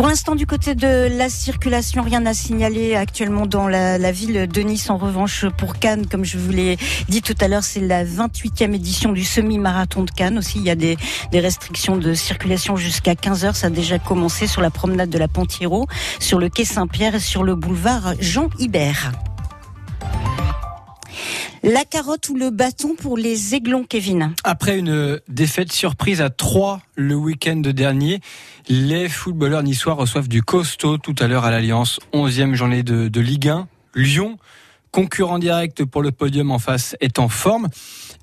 Pour l'instant, du côté de la circulation, rien à signaler actuellement dans la, ville de Nice. En revanche, pour Cannes, comme je vous l'ai dit tout à l'heure, c'est la 28e édition du semi-marathon de Cannes. Aussi, il y a des, restrictions de circulation jusqu'à 15 heures. Ça a déjà commencé sur la promenade de la Pontiro, sur le quai Saint-Pierre et sur le boulevard Jean Hibert. La carotte ou le bâton pour les aiglons, Kevin Après une défaite surprise à 3 le week-end dernier, les footballeurs niçois reçoivent du costaud tout à l'heure à l'Alliance. 11e journée de, Ligue 1. Lyon, concurrent direct pour le podium en face, est en forme.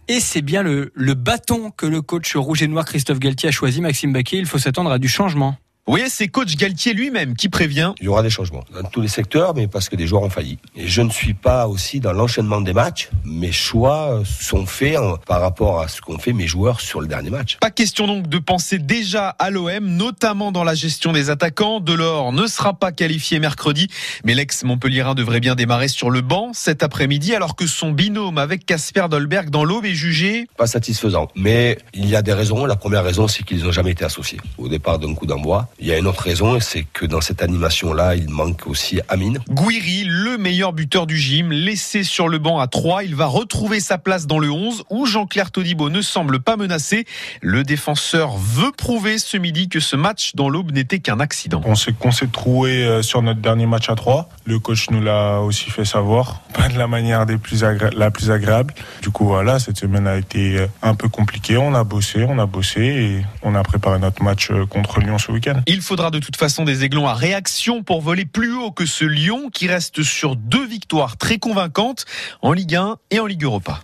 Et c'est bien le, le bâton que le coach rouge et noir Christophe Galtier a choisi, Maxime Baquet. Il faut s'attendre à du changement. Oui, c'est coach Galtier lui-même qui prévient. Il y aura des changements dans tous les secteurs, mais parce que des joueurs ont failli. Et je ne suis pas aussi dans l'enchaînement des matchs. Mes choix sont faits par rapport à ce qu'ont fait mes joueurs sur le dernier match. Pas question donc de penser déjà à l'OM, notamment dans la gestion des attaquants. Delors ne sera pas qualifié mercredi, mais l'ex-Montpellierin devrait bien démarrer sur le banc cet après-midi, alors que son binôme avec Casper Dolberg dans l'aube est jugé. Pas satisfaisant. Mais il y a des raisons. La première raison, c'est qu'ils n'ont jamais été associés. Au départ d'un coup d'envoi. Il y a une autre raison, c'est que dans cette animation-là, il manque aussi Amine. Gouiri, le meilleur buteur du gym, laissé sur le banc à 3, il va retrouver sa place dans le 11 où Jean-Claire Todibo ne semble pas menacé. Le défenseur veut prouver ce midi que ce match dans l'aube n'était qu'un accident. On s'est, qu'on s'est troué euh, sur notre dernier match à 3. Le coach nous l'a aussi fait savoir, pas de la manière des plus agré- la plus agréable. Du coup, voilà, cette semaine a été euh, un peu compliquée. On a bossé, on a bossé et on a préparé notre match euh, contre Lyon ce week-end. Il faudra de toute façon des aiglons à réaction pour voler plus haut que ce Lyon qui reste sur deux victoires très convaincantes en Ligue 1 et en Ligue Europa.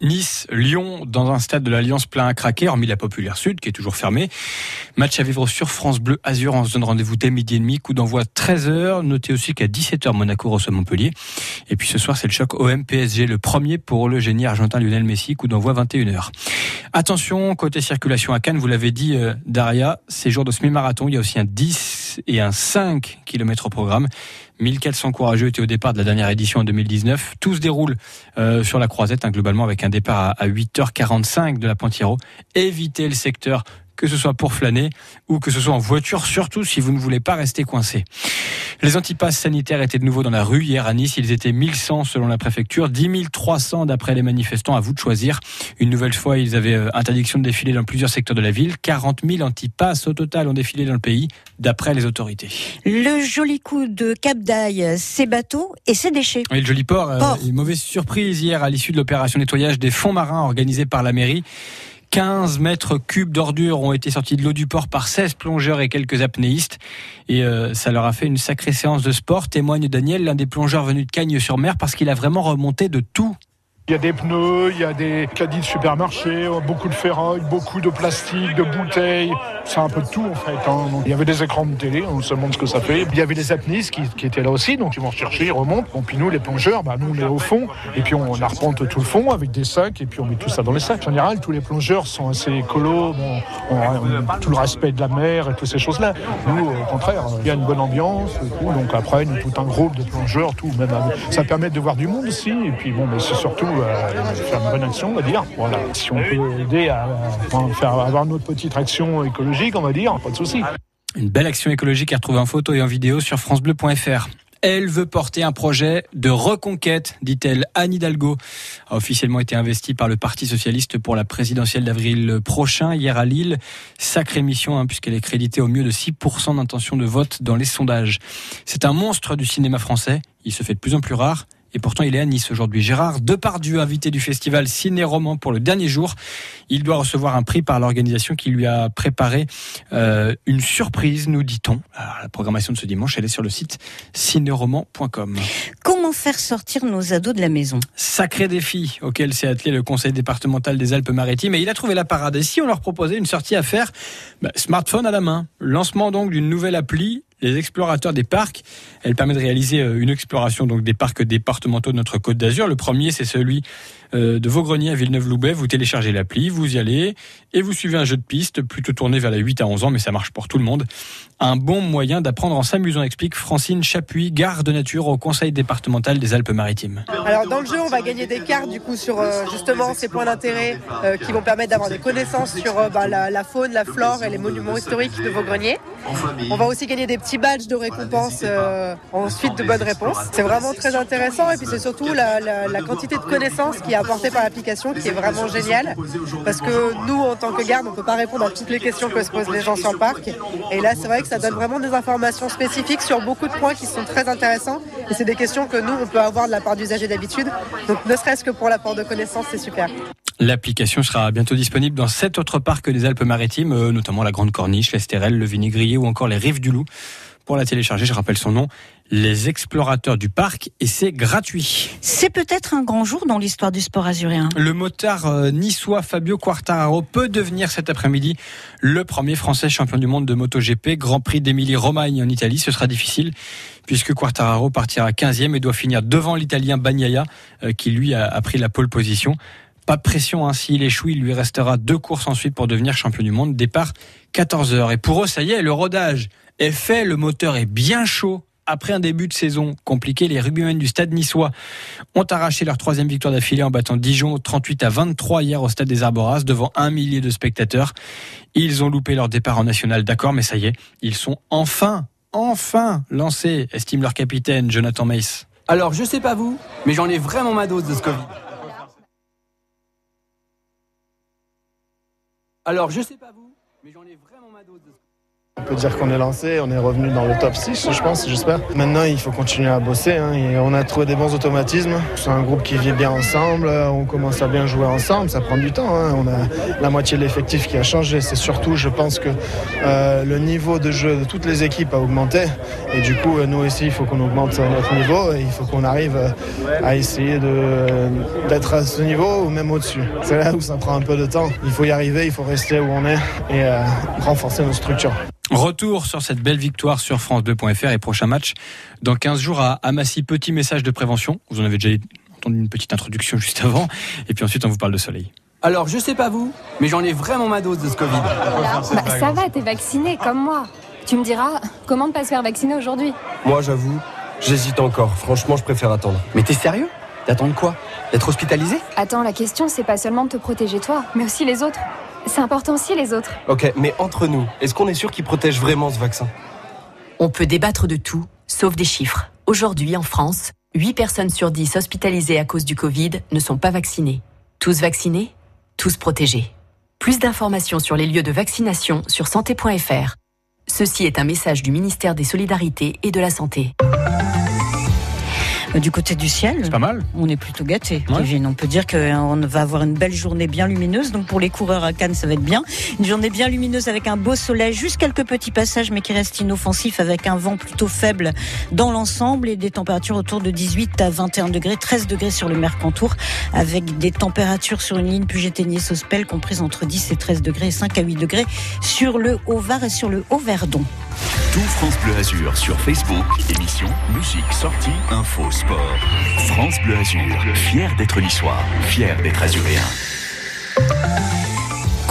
Nice, Lyon, dans un stade de l'Alliance plein à craquer, hormis la Populaire Sud qui est toujours fermée. Match à vivre sur France Bleu Azur. On se donne rendez-vous dès midi et demi. Coup d'envoi 13h. Notez aussi qu'à 17h, Monaco reçoit Montpellier. Et puis ce soir, c'est le choc OM-PSG, le premier pour le génie argentin Lionel Messi. Coup d'envoi 21h. Attention, côté circulation à Cannes, vous l'avez dit, euh, Daria, ces jours de semi-marathon, il y a aussi un 10 et un 5 km au programme. 1400 courageux étaient au départ de la dernière édition en 2019. Tout se déroule euh, sur la croisette, hein, globalement, avec un départ à, à 8h45 de la Pontiro. Évitez le secteur que ce soit pour flâner ou que ce soit en voiture, surtout si vous ne voulez pas rester coincé. Les antipasses sanitaires étaient de nouveau dans la rue hier à Nice. Ils étaient 1100 selon la préfecture, 10 300 d'après les manifestants. À vous de choisir. Une nouvelle fois, ils avaient euh, interdiction de défiler dans plusieurs secteurs de la ville. 40 000 antipasses au total ont défilé dans le pays, d'après les autorités. Le joli coup de Cap d'Aille, ses bateaux et ses déchets. Oui, le joli port, euh, Port. une mauvaise surprise hier à l'issue de l'opération nettoyage des fonds marins organisée par la mairie. 15 mètres cubes d'ordures ont été sortis de l'eau du port par 16 plongeurs et quelques apnéistes. Et euh, ça leur a fait une sacrée séance de sport, témoigne Daniel, l'un des plongeurs venus de Cagnes-sur-Mer, parce qu'il a vraiment remonté de tout. Il y a des pneus, il y a des caddies de supermarché, beaucoup de ferraille, beaucoup de plastique, de bouteilles. C'est un peu de tout en fait. hein. Donc, il y avait des écrans de télé, on se demande ce que ça fait. Il y avait des apnistes qui, étaient là aussi, donc ils vont chercher, ils remontent. Bon, puis nous, les plongeurs, bah, nous on est au fond, et puis on, arpente tout le fond avec des sacs, et puis on met tout ça dans les sacs. En général, tous les plongeurs sont assez écolos, on, on- tout le respect de la mer et toutes ces choses-là. Nous, au contraire, il y a une bonne ambiance, donc après, nous, tout un groupe de plongeurs, tout, même avec- ça permet de voir du monde aussi, et puis bon, mais c'est surtout euh, faire une bonne action, on va dire. Si on peut aider à, avoir notre petite action écologique, on va dire, pas de souci. Une belle action écologique à retrouver en photo et en vidéo sur francebleu.fr. Elle veut porter un projet de reconquête, dit-elle. Anne Hidalgo a officiellement été investie par le Parti socialiste pour la présidentielle d'avril prochain, hier à Lille. Sacrée mission, hein, puisqu'elle est créditée au mieux de 6% d'intention de vote dans les sondages. C'est un monstre du cinéma français. Il se fait de plus en plus rare. Et pourtant, il est à Nice aujourd'hui. Gérard Depardieu, invité du festival Ciné-Roman pour le dernier jour. Il doit recevoir un prix par l'organisation qui lui a préparé euh, une surprise, nous dit-on. La programmation de ce dimanche, elle est sur le site cinéroman.com. Comment faire sortir nos ados de la maison? Sacré défi auquel s'est attelé le conseil départemental des Alpes-Maritimes et il a trouvé la parade. Et si on leur proposait une sortie à faire, bah, smartphone à la main, lancement donc d'une nouvelle appli, les explorateurs des parcs. Elle permet de réaliser euh, une exploration donc des parcs départementaux de notre Côte d'Azur. Le premier, c'est celui de Vaugrenier à Villeneuve-Loubet. Vous téléchargez l'appli, vous y allez et vous suivez un jeu de piste plutôt tourné vers les 8 à 11 ans, mais ça marche pour tout le monde. Un bon moyen d'apprendre en s'amusant, explique Francine Chapuis, garde nature au Conseil départemental des Alpes-Maritimes. Alors dans le jeu, on va gagner des cartes du coup sur euh, justement ces points d'intérêt qui vont permettre d'avoir des connaissances sur bah, la, faune, la flore et les monuments historiques de Vaugrenier. On va aussi gagner des petits badges de récompense euh, ensuite de bonnes réponses. C'est vraiment très intéressant et puis c'est surtout la, quantité de connaissances qui est apportée par l'application qui est vraiment géniale parce que nous en tant que garde on peut pas répondre à toutes les questions que se posent les gens sur le parc et là c'est vrai que ça donne vraiment des informations spécifiques sur beaucoup de points qui sont très intéressants et c'est des questions que nous on peut avoir de la part d'usagers d'habitude donc ne serait-ce que pour l'apport de connaissances c'est super. L'application sera bientôt disponible dans sept autres parcs des Alpes-Maritimes, euh, notamment la Grande Corniche, l'Estérel, le Vinigrier ou encore les Rives du Loup. Pour la télécharger, je rappelle son nom, Les Explorateurs du Parc, et c'est gratuit. C'est peut-être un grand jour dans l'histoire du sport azuréen. Le motard euh, niçois Fabio Quartararo peut devenir cet après-midi le premier Français champion du monde de MotoGP, Grand Prix d'Émilie-Romagne en Italie. Ce sera difficile puisque Quartararo partira 15e et doit finir devant l'Italien Bagnaia, euh, qui lui a pris la pole position. Pas de pression, hein. s'il échoue, il lui restera deux courses ensuite pour devenir champion du monde. Départ 14h. Et pour eux, ça y est, le rodage est fait, le moteur est bien chaud. Après un début de saison compliqué, les rugbymen du stade niçois ont arraché leur troisième victoire d'affilée en battant Dijon 38 à 23 hier au stade des Arboras devant un millier de spectateurs. Ils ont loupé leur départ en national, d'accord, mais ça y est, ils sont enfin, enfin lancés, estime leur capitaine Jonathan Mace. Alors, je sais pas vous, mais j'en ai vraiment ma dose de ce Covid. Alors, je sais pas vous, mais j'en ai vraiment on peut dire qu'on est lancé, on est revenu dans le top 6, je pense, j'espère. Maintenant, il faut continuer à bosser. Hein, on a trouvé des bons automatismes. C'est un groupe qui vit bien ensemble. On commence à bien jouer ensemble. Ça prend du temps. Hein. On a la moitié de l'effectif qui a changé. C'est surtout, je pense que euh, le niveau de jeu de toutes les équipes a augmenté. Et du coup, nous aussi, il faut qu'on augmente notre niveau. Et il faut qu'on arrive à essayer d'être à ce niveau ou même au-dessus. C'est là où ça prend un peu de temps. Il faut y arriver, il faut rester où on est et euh, renforcer nos structures. Retour sur cette belle victoire sur France2.fr et prochain match dans 15 jours à Amassy. Petit message de prévention. Vous en avez déjà entendu une petite introduction juste avant. Et puis ensuite, on vous parle de soleil. Alors, je sais pas vous, mais j'en ai vraiment ma dose de ce Covid. Bah, ça va, t'es vacciné comme moi. Tu me diras, comment ne pas se faire vacciner aujourd'hui? Moi, j'avoue, j'hésite encore. Franchement, je préfère attendre. Mais t'es sérieux? T'attends de quoi? D'être hospitalisé? Attends, la question, c'est pas seulement de te protéger toi, mais aussi les autres. C'est important aussi les autres. Ok, mais entre nous, est-ce qu'on est sûr qu'il protège vraiment ce vaccin? On peut débattre de tout, sauf des chiffres. Aujourd'hui, en France, 8 personnes sur 10 hospitalisées à cause du Covid ne sont pas vaccinées. Tous vaccinés, tous protégés. Plus d'informations sur les lieux de vaccination sur santé.fr. Ceci est un message du ministère des Solidarités et de la Santé. Du côté du ciel, c'est pas mal. On est plutôt gâté. On peut dire qu'on va avoir une belle journée bien lumineuse. Donc pour les coureurs à Cannes, ça va être bien. Une journée bien lumineuse avec un beau soleil, juste quelques petits passages, mais qui restent inoffensifs avec un vent plutôt faible dans l'ensemble et des températures autour de 18 à 21 degrés, 13 degrés sur le Mercantour, avec des températures sur une ligne Puget-Ténier-Sospel comprises entre 10 et 13 degrés, 5 à 8 degrés sur le Haut-Var et sur le Haut-Verdon. Tout France Bleu Azur sur Facebook, émission, musique, sortie, info, France Bleu Azur, fier d'être niçois, fier d'être azuréen.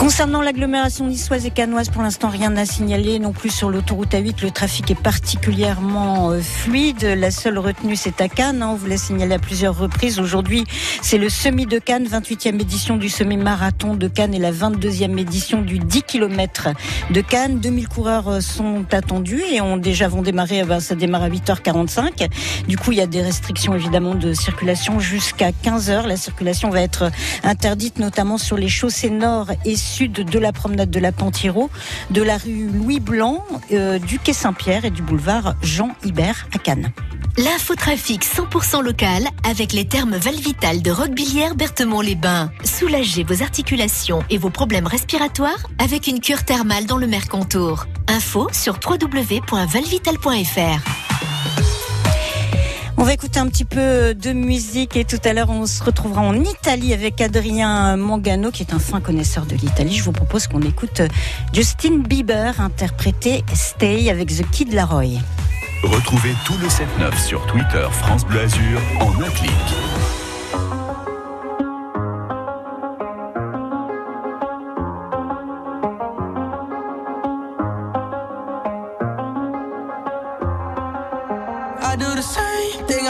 Concernant l'agglomération niçoise et canoise, pour l'instant, rien n'a signalé. Non plus sur l'autoroute A8, le trafic est particulièrement euh, fluide. La seule retenue, c'est à Cannes. Hein. On vous l'a signalé à plusieurs reprises. Aujourd'hui, c'est le semi de Cannes, 28e édition du semi-marathon de Cannes et la 22e édition du 10 km de Cannes. 2000 coureurs euh, sont attendus et ont déjà vont démarrer. Eh ben, ça démarre à 8h45. Du coup, il y a des restrictions évidemment de circulation jusqu'à 15h. La circulation va être interdite, notamment sur les chaussées nord et sud de la promenade de la Pentiro, de la rue Louis Blanc, euh, du quai Saint-Pierre et du boulevard Jean Hibert à Cannes. L'infotrafic 100% local avec les thermes Valvital de Roquebillière Berthemont-les-Bains. Soulagez vos articulations et vos problèmes respiratoires avec une cure thermale dans le Mercantour. Info sur www.valvital.fr. On va écouter un petit peu de musique et tout à l'heure on se retrouvera en Italie avec Adrien Mangano qui est un fin connaisseur de l'Italie. Je vous propose qu'on écoute Justin Bieber interpréter Stay avec The Kid Laroi. Retrouvez tout le 7-9 sur Twitter France Bleu Azur en un clic.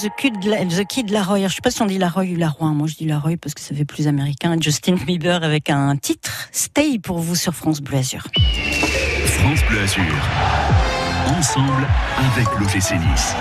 The Kid, The Kid Laroi. Je sais pas si on dit Laroi ou Laroy. Moi, je dis Laroi parce que ça fait plus américain. Justin Bieber avec un titre Stay pour vous sur France Bleu Azur. France Bleu Azur. Ensemble avec l'OGC Nice.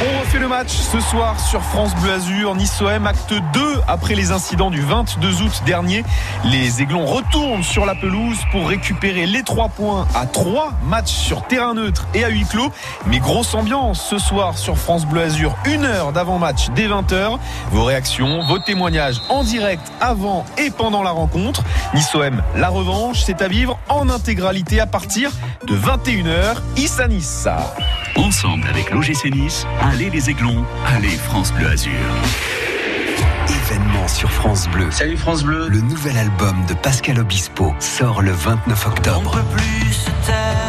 On refait le match ce soir sur France Bleu Azur, Nice OM, acte 2 après les incidents du 22 août dernier. Les Aiglons retournent sur la pelouse pour récupérer les 3 points à 3 matchs sur terrain neutre et à huis clos. Mais grosse ambiance ce soir sur France Bleu Azur, une heure d'avant-match dès 20h. Vos réactions, vos témoignages en direct avant et pendant la rencontre. Nice OM, la revanche, c'est à vivre en intégralité à partir de 21h. Issa Nice. Ensemble avec l'OGC Nice, allez les Aiglons, allez France Bleu Azur. Événement sur France Bleu. Salut France Bleu. Le nouvel album de Pascal Obispo sort le 29 octobre.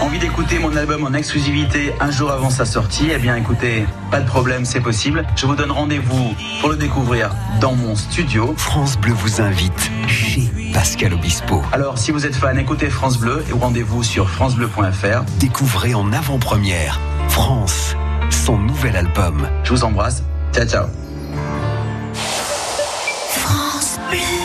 Envie d'écouter mon album en exclusivité un jour avant sa sortie? Eh bien écoutez, pas de problème, c'est possible. Je vous donne rendez-vous pour le découvrir dans mon studio. France Bleu vous invite chez Pascal Obispo. Alors si vous êtes fan, écoutez France Bleu et rendez-vous sur francebleu.fr. Découvrez en avant-première France, son nouvel album. Je vous embrasse. Ciao ciao. France Bleu.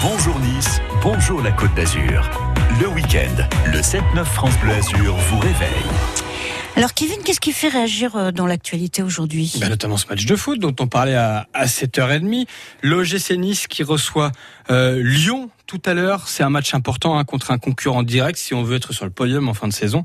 Bonjour Nice, bonjour la Côte d'Azur. Le week-end, le 7-9 France Bleu Azur vous réveille. Alors Kevin, qu'est-ce qui fait réagir euh, dans l'actualité aujourd'hui? Bah, notamment ce match de foot dont on parlait à, à 7h30. L'OGC Nice qui reçoit euh, Lyon tout à l'heure. C'est un match important hein, contre un concurrent direct si on veut être sur le podium en fin de saison.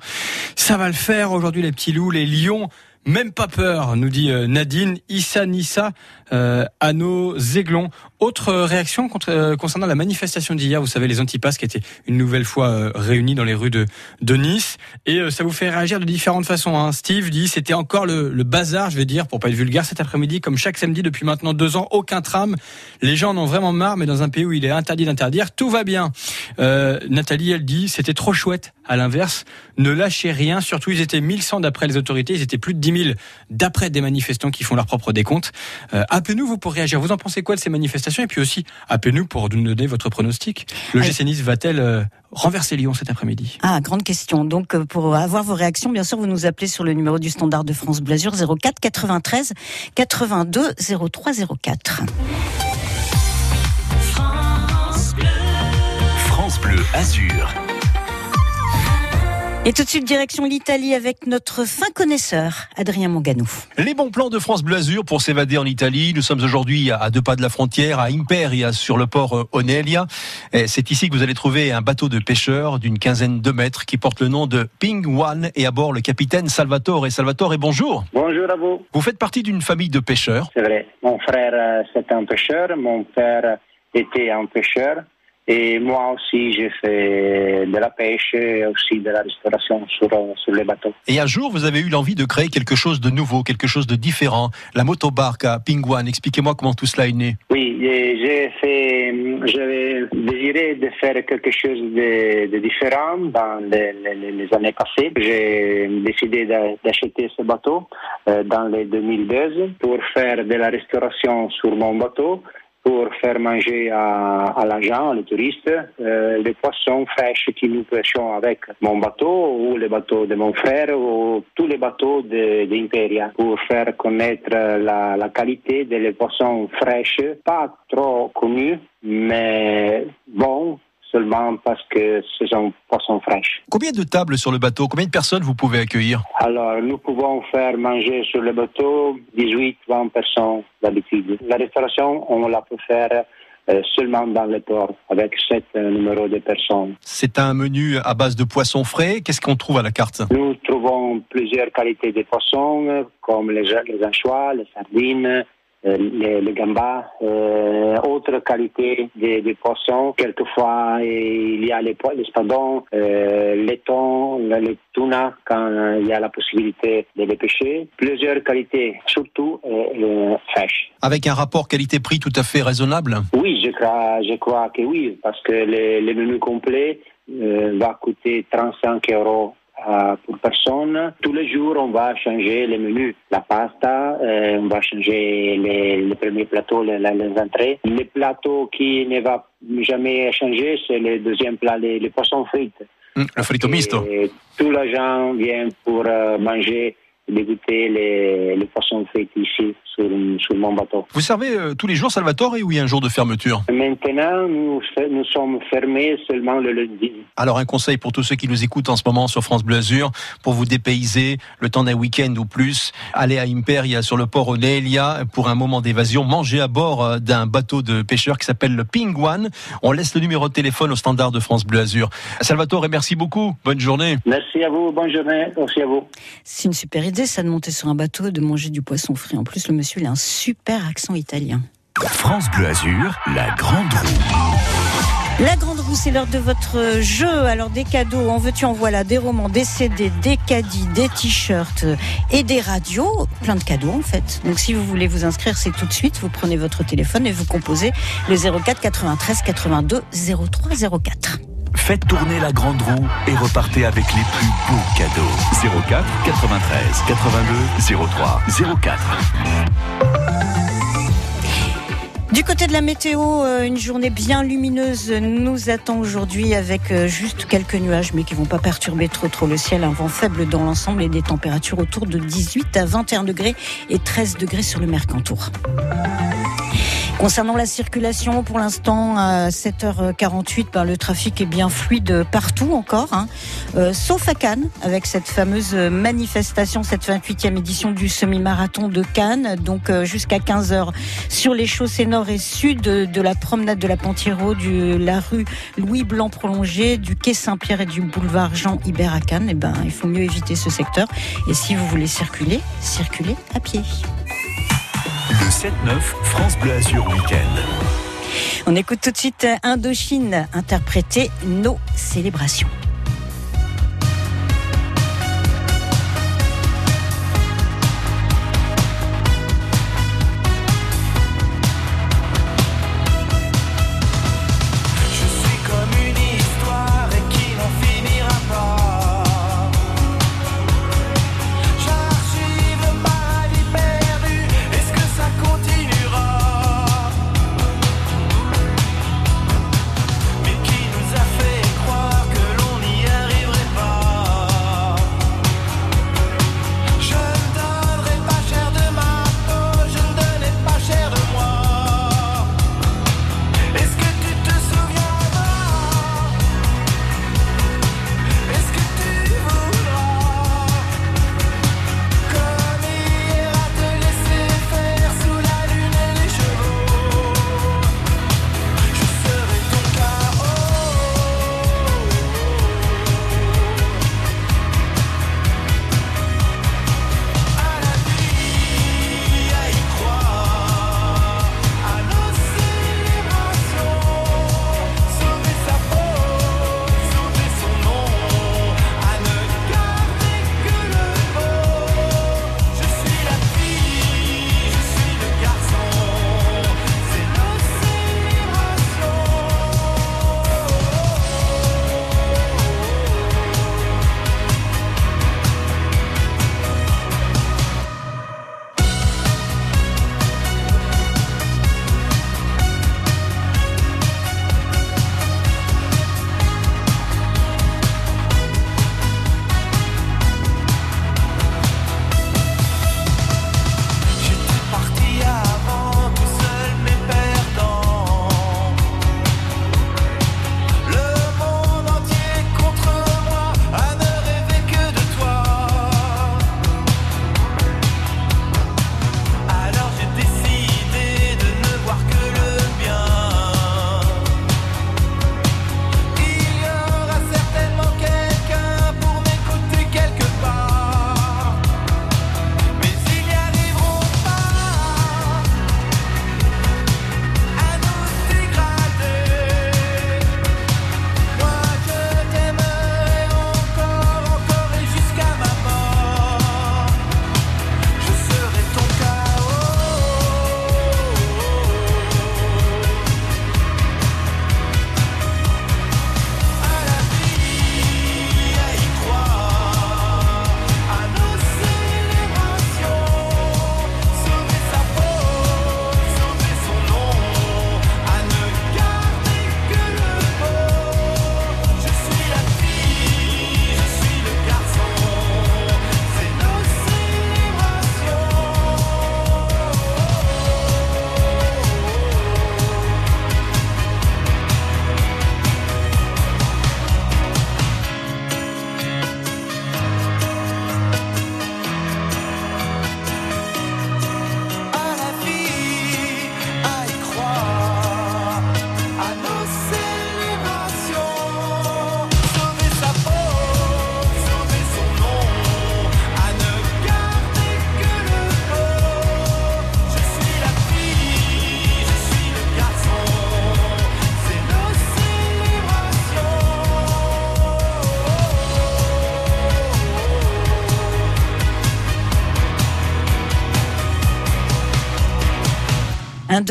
Ça va le faire aujourd'hui les petits loups. Les Lions Même pas peur, nous dit euh, Nadine, Issa Nissa, euh, Anno, Zéglon. Autre réaction euh, concernant la manifestation d'hier, vous savez, les antipasses qui étaient une nouvelle fois euh, réunis dans les rues de, de Nice. Et ça vous fait réagir de différentes façons. Hein. Steve dit c'était encore le, le bazar, je vais dire, pour pas être vulgaire, cet après-midi, comme chaque samedi depuis maintenant deux ans, aucun tram. Les gens en ont vraiment marre, mais dans un pays où il est interdit d'interdire, tout va bien. Nathalie, elle dit c'était trop chouette. À l'inverse, ne lâchez rien. Surtout, ils étaient 1100 d'après les autorités, ils étaient plus de 10 000 d'après des manifestants qui font leur propre décompte. Euh, appelez-nous vous pour réagir. Vous en pensez quoi de ces manifestations? Et puis aussi, appelez-nous pour nous donner votre pronostic. Le GC Nice va-t-elle euh, renverser Lyon cet après-midi? Ah, grande question. Donc, euh, pour avoir vos réactions, bien sûr, vous nous appelez sur le numéro du standard de France Blasure 04 93 82 03 04. France Bleu Azur. Et tout de suite, direction l'Italie avec notre fin connaisseur, Adrien Monganou. Les bons plans de France Bleu Azur pour s'évader en Italie. Nous sommes aujourd'hui à deux pas de la frontière, à Imperia, sur le port euh, Onelia. Et C'est ici que vous allez trouver un bateau de pêcheurs d'une quinzaine de mètres qui porte le nom de Ping One et à bord le capitaine Salvatore. Et Salvatore, bonjour. Bonjour à vous. Vous faites partie d'une famille de pêcheurs. C'est vrai. Mon frère, euh, c'est un pêcheur. Mon père était un pêcheur. Et moi aussi, j'ai fait de la pêche et aussi de la restauration sur, euh, sur les bateaux. Et un jour, vous avez eu l'envie de créer quelque chose de nouveau, quelque chose de différent. La motobarque à Ping One. Expliquez-moi comment tout cela est né. Oui, j'ai fait, j'avais désiré de faire quelque chose de, de différent dans les, les- les années passées. J'ai décidé d'a- d'acheter ce bateau euh, dans les 2012 pour faire de la restauration sur mon bateau pour faire manger à, à l'agent, aux touristes, euh, les poissons fraîches que nous pêchons avec mon bateau ou les bateaux de mon frère ou tous les bateaux d'Imperia pour faire connaître la, la qualité des poissons fraîches, pas trop connus, mais bons seulement parce que ce sont poissons fraîches. Combien de tables sur le bateau? Combien de personnes vous pouvez accueillir? Alors, nous pouvons faire manger sur le bateau 18-20 personnes d'habitude. La restauration, on la peut faire euh, seulement dans le port, avec sept euh, numéros de personnes. C'est un menu à base de poissons frais. Qu'est-ce qu'on trouve à la carte? Nous trouvons plusieurs qualités de poissons, euh, comme les, les anchois, les sardines, les, les gambas, euh, autres qualités de, de poissons. Quelquefois, euh, il y a les, les spadons, euh, les thons, le- les tuna, quand euh, il y a la possibilité de les pêcher. Plusieurs qualités, surtout euh, euh, fraîches. Avec un rapport qualité-prix tout à fait raisonnable? Oui, je crois, je crois que oui, parce que le, le menu complet euh, va coûter 35 euros euh, pour personne. Tous les jours, on va changer les menus. La pasta, euh, on va changer les, les premiers plateaux, les, entrées. Le plateau qui ne va jamais changer, c'est le deuxième plat, les, les poissons frites. Hum, Le frito misto. Tous les gens viennent pour euh, manger, dégoûter les, les poissons frites ici, sur, sur mon bateau. Vous servez euh, tous les jours, Salvatore, ou il y a un jour de fermeture? Maintenant, nous, nous sommes fermés seulement le lundi. Alors un conseil pour tous ceux qui nous écoutent en ce moment sur France Bleu Azur, pour vous dépayser le temps d'un week-end ou plus, allez à Imperia sur le port Onelia pour un moment d'évasion, mangez à bord euh, d'un bateau de pêcheurs qui s'appelle le Ping One. On laisse le numéro de téléphone au standard de France Bleu Azur. Salvatore, merci beaucoup. Bonne journée. Merci à vous, bonne journée, aussi à vous. C'est une super idée, ça, de monter sur un bateau, de manger du poisson frais. En plus, le monsieur, il a un super accent italien. France Bleu Azur, la grande roue. La grande roue, c'est l'heure de votre jeu. Alors des cadeaux, en veux-tu, en voilà, des romans, des CD, des caddies, des t-shirts et des radios. Plein de cadeaux en fait. Donc si vous voulez vous inscrire, c'est tout de suite. Vous prenez votre téléphone et vous composez le 04 93 82 03 04. Faites tourner la grande roue et repartez avec les plus beaux cadeaux. 04 93 82 03 04. Du côté de la météo, euh, une journée bien lumineuse nous attend aujourd'hui avec euh, juste quelques nuages mais qui vont pas perturber trop trop le ciel. Un vent faible dans l'ensemble et des températures autour de 18 à 21 degrés et 13 degrés sur le Mercantour. Concernant la circulation, pour l'instant, à 7h48, ben, le trafic est bien fluide partout encore, hein. Euh, sauf à Cannes, avec cette fameuse manifestation, cette 28e édition du semi-marathon de Cannes, donc euh, jusqu'à 15h sur les chaussées nord et sud de la promenade de la Pentiro, de la rue Louis Blanc prolongée, du quai Saint-Pierre et du boulevard Jean Hibert à Cannes. Eh ben, il faut mieux éviter ce secteur. Et si vous voulez circuler, circulez à pied. Le 7-9, France Bleu Azur Week-end. On écoute tout de suite Indochine interpréter nos célébrations.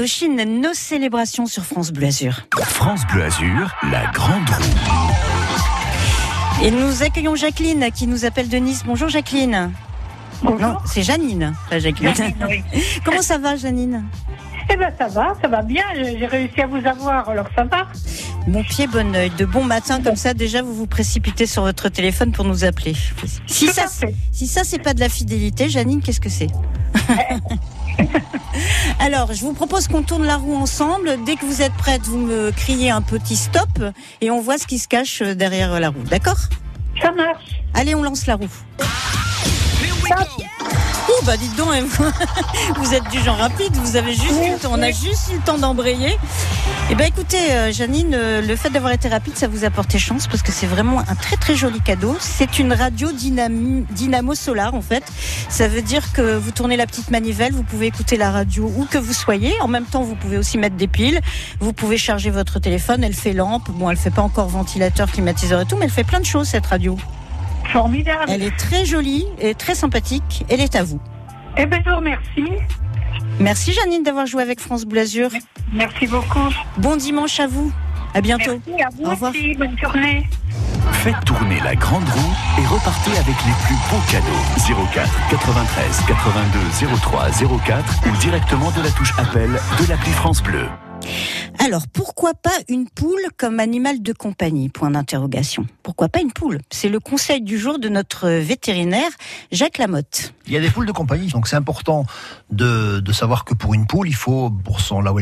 Indochine, nos célébrations sur France Bleu Azur. France Bleu Azur, la grande roue. Et nous accueillons Jacqueline qui nous appelle de Nice. Bonjour Jacqueline. Non, c'est Janine, pas Jacqueline. Janine, oui. Comment ça va Janine? Eh ben ça va, ça va bien. J'ai réussi à vous avoir, alors ça va. Bon pied, bon oeil. De bon matin comme ça, déjà vous vous précipitez sur votre téléphone pour nous appeler. Si Tout ça, si ça c'est pas de la fidélité, Janine, qu'est-ce que c'est? Alors, je vous propose qu'on tourne la roue ensemble. Dès que vous êtes prête, vous me criez un petit stop et on voit ce qui se cache derrière la roue. D'accord? Ça marche. Allez, on lance la roue. Bah dites donc, hein, vous êtes du genre rapide, vous avez juste on a juste eu le temps d'embrayer. Eh ben écoutez, euh, Janine, euh, le fait d'avoir été rapide, ça vous a porté chance parce que c'est vraiment un très très joli cadeau. C'est une radio dynamo, solar en fait. Ça veut dire que vous tournez la petite manivelle, vous pouvez écouter la radio où que vous soyez. En même temps, vous pouvez aussi mettre des piles. Vous pouvez charger votre téléphone. Elle fait lampe. Bon, elle fait pas encore ventilateur, climatiseur et tout, mais elle fait plein de choses cette radio. Formidable. Elle est très jolie et très sympathique. Elle est à vous. Eh ben, je vous remercie. Merci Janine d'avoir joué avec France Bleu Azur. Merci beaucoup. Bon dimanche à vous. À bientôt. Merci à vous Au revoir. aussi. Bonne journée. Faites tourner la grande roue et repartez avec les plus beaux cadeaux. 04 93 82 03 04 ou directement de la touche appel de l'appli France Bleu. Alors, pourquoi pas une poule comme animal de compagnie? Point d'interrogation. Pourquoi pas une poule? C'est le conseil du jour de notre vétérinaire, Jacques Lamotte. Il y a des poules de compagnie, donc c'est important de, savoir que pour une poule, il faut, pour son là où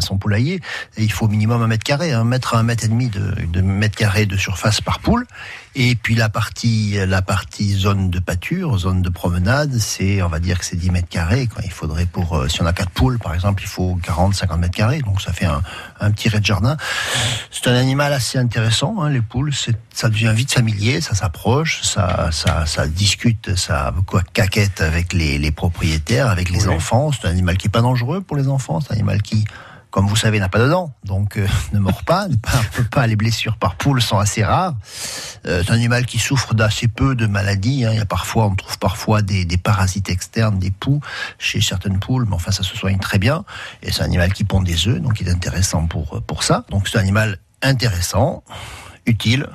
son poulailler, il faut au minimum un mètre carré, un mètre à un mètre et demi de, de mètre carré de surface par poule. Et puis la partie, la partie zone de pâture, zone de promenade, c'est, on va dire que c'est 10 mètres carrés. Quoi. Il faudrait pour, euh, si on a quatre poules, par exemple, il faut 40, 50 mètres carrés. Donc ça fait un, un petit rez de jardin. C'est un animal assez intéressant, hein, les poules. Ça devient vite familier, ça s'approche, ça, ça, ça discute, ça quoi, caquette avec les, les propriétaires, avec les enfants. C'est un animal qui est pas dangereux pour les enfants. C'est un animal qui, comme vous savez, n'a pas de dents, donc euh, ne mord pas, ne pas, pas. Les blessures par poule sont assez rares. Euh, c'est un animal qui souffre d'assez peu de maladies. hein. Il y a parfois, on trouve parfois des, des parasites externes, des poux chez certaines poules, mais enfin ça se soigne très bien. Et c'est un animal qui pond des œufs, donc il est intéressant pour pour ça. Donc c'est un animal intéressant, utile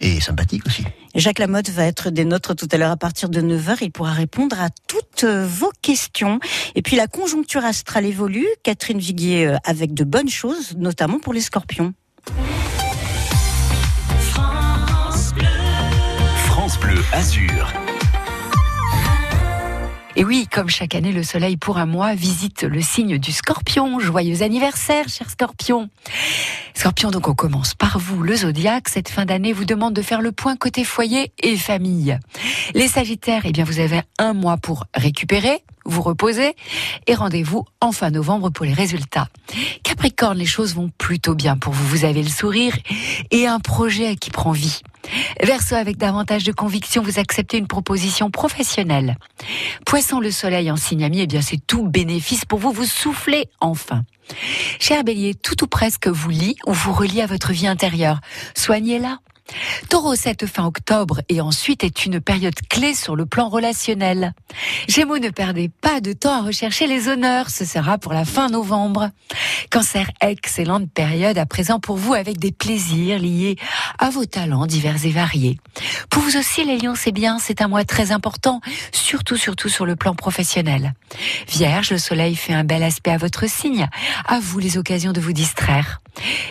et sympathique aussi. Jacques Lamotte va être des nôtres tout à l'heure à partir de 9h. Il pourra répondre à toutes vos questions. Et puis la conjoncture astrale évolue. Catherine Viguier euh, avec de bonnes choses, notamment pour les scorpions. France Bleu Azur. Et oui, comme chaque année, le soleil pour un mois visite le signe du scorpion. Joyeux anniversaire, cher scorpion. Scorpion, donc on commence par vous. Le zodiaque, cette fin d'année, vous demande de faire le point côté foyer et famille. Les sagittaires, eh bien, vous avez un mois pour récupérer, vous reposer et rendez-vous en fin novembre pour les résultats. Capricorne, les choses vont plutôt bien pour vous. Vous avez le sourire et un projet qui prend vie. Verseau, avec davantage de conviction, vous acceptez une proposition professionnelle. Poisson, le soleil en signe ami, eh bien c'est tout bénéfice pour vous, vous soufflez enfin. Cher bélier, tout ou presque vous lie ou vous relie à votre vie intérieure. Soignez-la. Taureau, cette fin octobre et ensuite est une période clé sur le plan relationnel. Gémeaux, ne perdez pas de temps à rechercher les honneurs, ce sera pour la fin novembre. Cancer, excellente période à présent pour vous avec des plaisirs liés à vos talents divers et variés. Pour vous aussi, les lions, c'est bien, c'est un mois très important, surtout, surtout sur le plan professionnel. Vierge, le soleil fait un bel aspect à votre signe. À vous les occasions de vous distraire.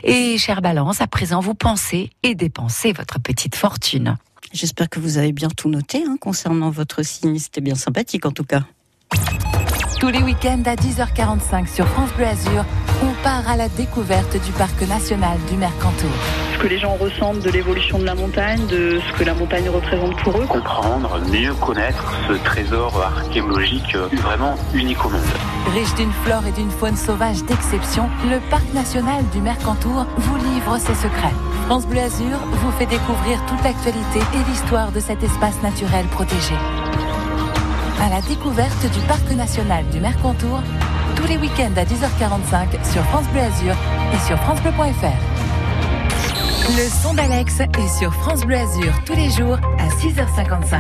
Et chère balance, à présent, vous pensez et dépensez votre petite fortune. J'espère que vous avez bien tout noté hein, concernant votre signe. C'était bien sympathique en tout cas. Tous les week-ends à 10h45 sur France Bleu Azur, on part à la découverte du parc national du Mercantour. ce que les gens ressentent de l'évolution de la montagne, de ce que la montagne représente pour eux. Comprendre, mieux connaître ce trésor archéologique euh, vraiment unique au monde. Riche d'une flore et d'une faune sauvage d'exception, le parc national du Mercantour vous livre ses secrets. France Bleu Azur vous fait découvrir toute l'actualité et l'histoire de cet espace naturel protégé. À la découverte du parc national du Mercantour, tous les week-ends à 10h45 sur France Bleu Azur et sur francebleu.fr. Le son d'Alex est sur France Bleu Azur tous les jours à 6h55.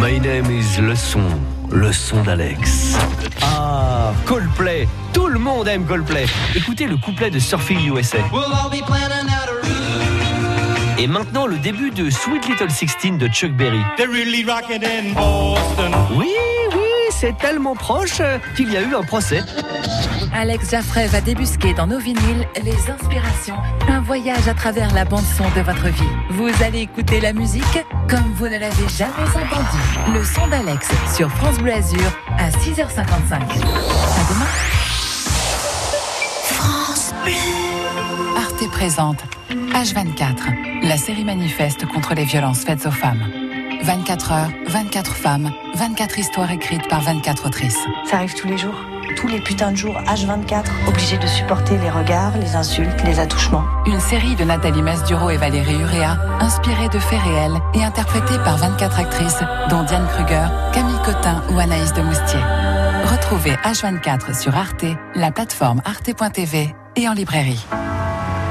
My name is Le Son, le son d'Alex. Ah, Coldplay. Tout le monde aime Coldplay. Écoutez le couplet de Surfing USA. Et maintenant le début de Sweet Little Sixteen de Chuck Berry. Oui, oui, c'est tellement proche euh, qu'il y a eu un procès. Alex Jaffray va débusquer dans nos vinyles les inspirations, un voyage à travers la bande-son de votre vie. Vous allez écouter la musique comme vous ne l'avez jamais entendue. Le son d'Alex sur France Bleu Azur à 6h55. À demain. France Bleu. Arte présente H24, la série manifeste contre les violences faites aux femmes. 24 heures, 24 femmes, 24 histoires écrites par 24 autrices. Ça arrive tous les jours. Tous les putains de jours, H24, obligé de supporter les regards, les insultes, les attouchements. Une série de Nathalie Mesduro et Valérie Urea, inspirée de faits réels et interprétée par 24 actrices, dont Diane Kruger, Camille Cotin ou Anaïs de Moustier. Retrouvez H24 sur Arte, la plateforme arte.tv et en librairie.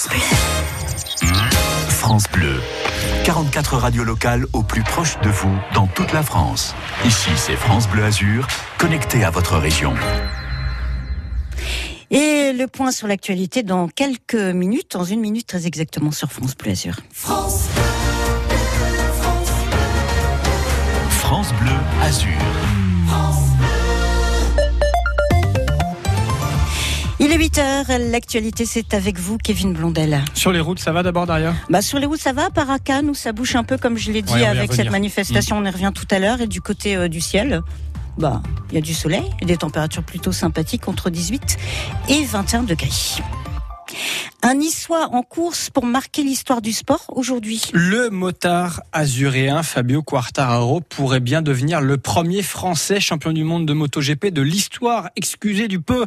France Bleu. France Bleu. 44 radios locales au plus proche de vous dans toute la France. Ici, c'est France Bleu Azur, connecté à votre région. Et le point sur l'actualité dans quelques minutes, dans une minute très exactement sur France Bleu Azur. France France Bleu Azur. Il est 8 heures, l'actualité c'est avec vous Kevin Blondel. Sur les routes, ça va d'abord derrière Bah sur les routes ça va, à Cannes où ça bouge un peu comme je l'ai dit Ouais, avec cette manifestation, Mm. on y revient tout à l'heure et du côté euh, du ciel. Bah, il y a du soleil et des températures plutôt sympathiques entre 18 et 21 degrés. Un Niçois en course pour marquer l'histoire du sport aujourd'hui. Le motard azuréen Fabio Quartararo pourrait bien devenir le premier Français champion du monde de MotoGP de l'histoire. Excusez du peu.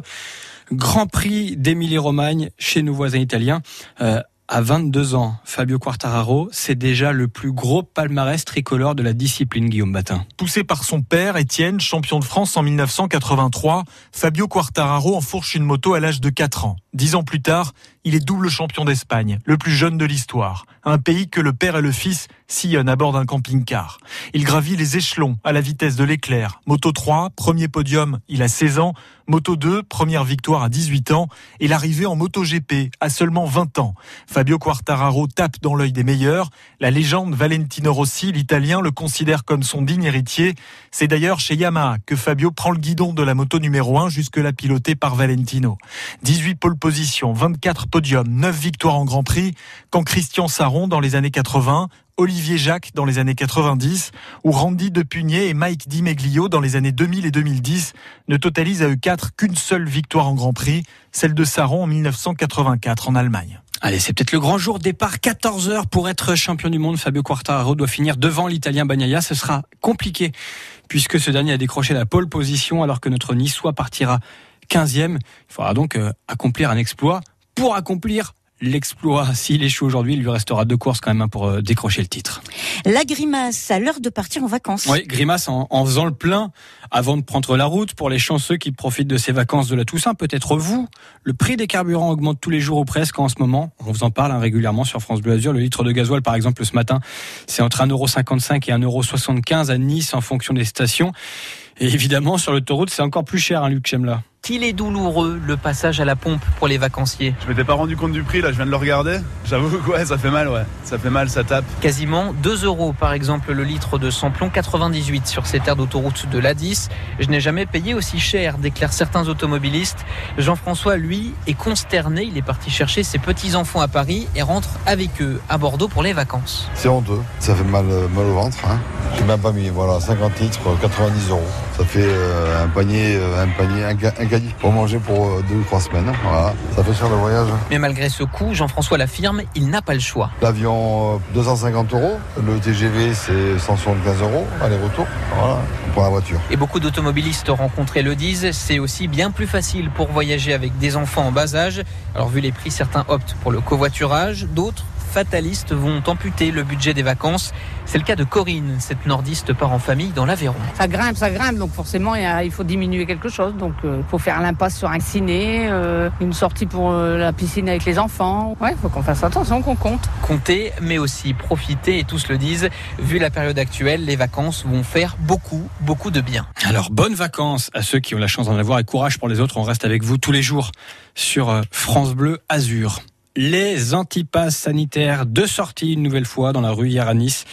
Grand Prix d'Émilie-Romagne chez nos voisins italiens. Euh, à 22 ans, Fabio Quartararo, c'est déjà le plus gros palmarès tricolore de la discipline, Guillaume Batin. Poussé par son père, Étienne, champion de France en 1983, Fabio Quartararo enfourche une moto à l'âge de 4 ans. Dix ans plus tard, il est double champion d'Espagne, le plus jeune de l'histoire. Un pays que le père et le fils sillonnent à bord d'un camping-car. Il gravit les échelons à la vitesse de l'éclair. Moto 3, premier podium, il a 16 ans. Moto 2, première victoire à 18 ans. Et l'arrivée en Moto GP à seulement 20 ans. Fabio Quartararo tape dans l'œil des meilleurs. La légende Valentino Rossi, l'italien, le considère comme son digne héritier. C'est d'ailleurs chez Yamaha que Fabio prend le guidon de la moto numéro 1 jusque-là pilotée par Valentino. 18 pole positions, 24 podiums, 9 victoires en Grand Prix, quand Christian Saron dans les années 80, Olivier Jacques dans les années 90, ou Randy Depugné et Mike Di Meglio dans les années 2000 et 2010 ne totalisent à eux quatre qu'une seule victoire en Grand Prix, celle de Saron en 1984 en Allemagne. Allez, c'est peut-être le grand jour. Départ 14 heures pour être champion du monde. Fabio Quartararo doit finir devant l'Italien Bagnaia. Ce sera compliqué puisque ce dernier a décroché la pole position alors que notre Niçois partira 15e. Il faudra donc euh, accomplir un exploit. Pour accomplir l'exploit, s'il échoue aujourd'hui, il lui restera deux courses quand même hein, pour euh, décrocher le titre. La grimace à l'heure de partir en vacances. Oui, grimace en, en faisant le plein avant de prendre la route pour les chanceux qui profitent de ces vacances de la Toussaint. Peut-être vous. Le prix des carburants augmente tous les jours ou presque en ce moment. On vous en parle hein, régulièrement sur France Bleu Azur. Le litre de gasoil, par exemple, ce matin, c'est entre 1,55€ et 1,75€ à Nice en fonction des stations. Et évidemment, sur l'autoroute, c'est encore plus cher, hein, Luc Chemla. Qu'il est douloureux le passage à la pompe pour les vacanciers? Je m'étais pas rendu compte du prix, là je viens de le regarder. J'avoue que ouais, ça fait mal, ouais. Ça fait mal, ça tape. Quasiment 2 euros par exemple le litre de samplon 98 sur cette aire d'autoroute de l'A10. Je n'ai jamais payé aussi cher, déclarent certains automobilistes. Jean-François, lui, est consterné. Il est parti chercher ses petits-enfants à Paris et rentre avec eux à Bordeaux pour les vacances. C'est honteux, ça fait mal, euh, mal au ventre. Hein. J'ai même pas mis, voilà, 50 litres, euh, 90 euros. Ça fait euh, un panier, euh, un panier, un, un pour manger pour euh, deux ou trois semaines. Voilà, ça fait cher le voyage. Mais malgré ce coup, Jean-François l'affirme, il n'a pas le choix. L'avion, euh, 250 euros. Le TGV, c'est 175 euros, aller-retour. Voilà, pour la voiture. Et beaucoup d'automobilistes rencontrés le disent, c'est aussi bien plus facile pour voyager avec des enfants en bas âge. Alors vu les prix, certains optent pour le covoiturage, d'autres fatalistes vont amputer le budget des vacances. C'est le cas de Corinne. Cette nordiste part en famille dans l'Aveyron. Ça grimpe, ça grimpe, donc forcément il faut diminuer quelque chose. Donc il faut faire l'impasse sur un ciné, euh, une sortie pour euh, la piscine avec les enfants. Ouais, il faut qu'on fasse attention, qu'on compte. Compter, mais aussi profiter, et tous le disent. Vu la période actuelle, les vacances vont faire beaucoup, beaucoup de bien. Alors bonnes vacances à ceux qui ont la chance d'en avoir et courage pour les autres. On reste avec vous tous les jours sur euh, France Bleu Azur les antipasses sanitaires de sortie une nouvelle fois dans la rue hier à Nice.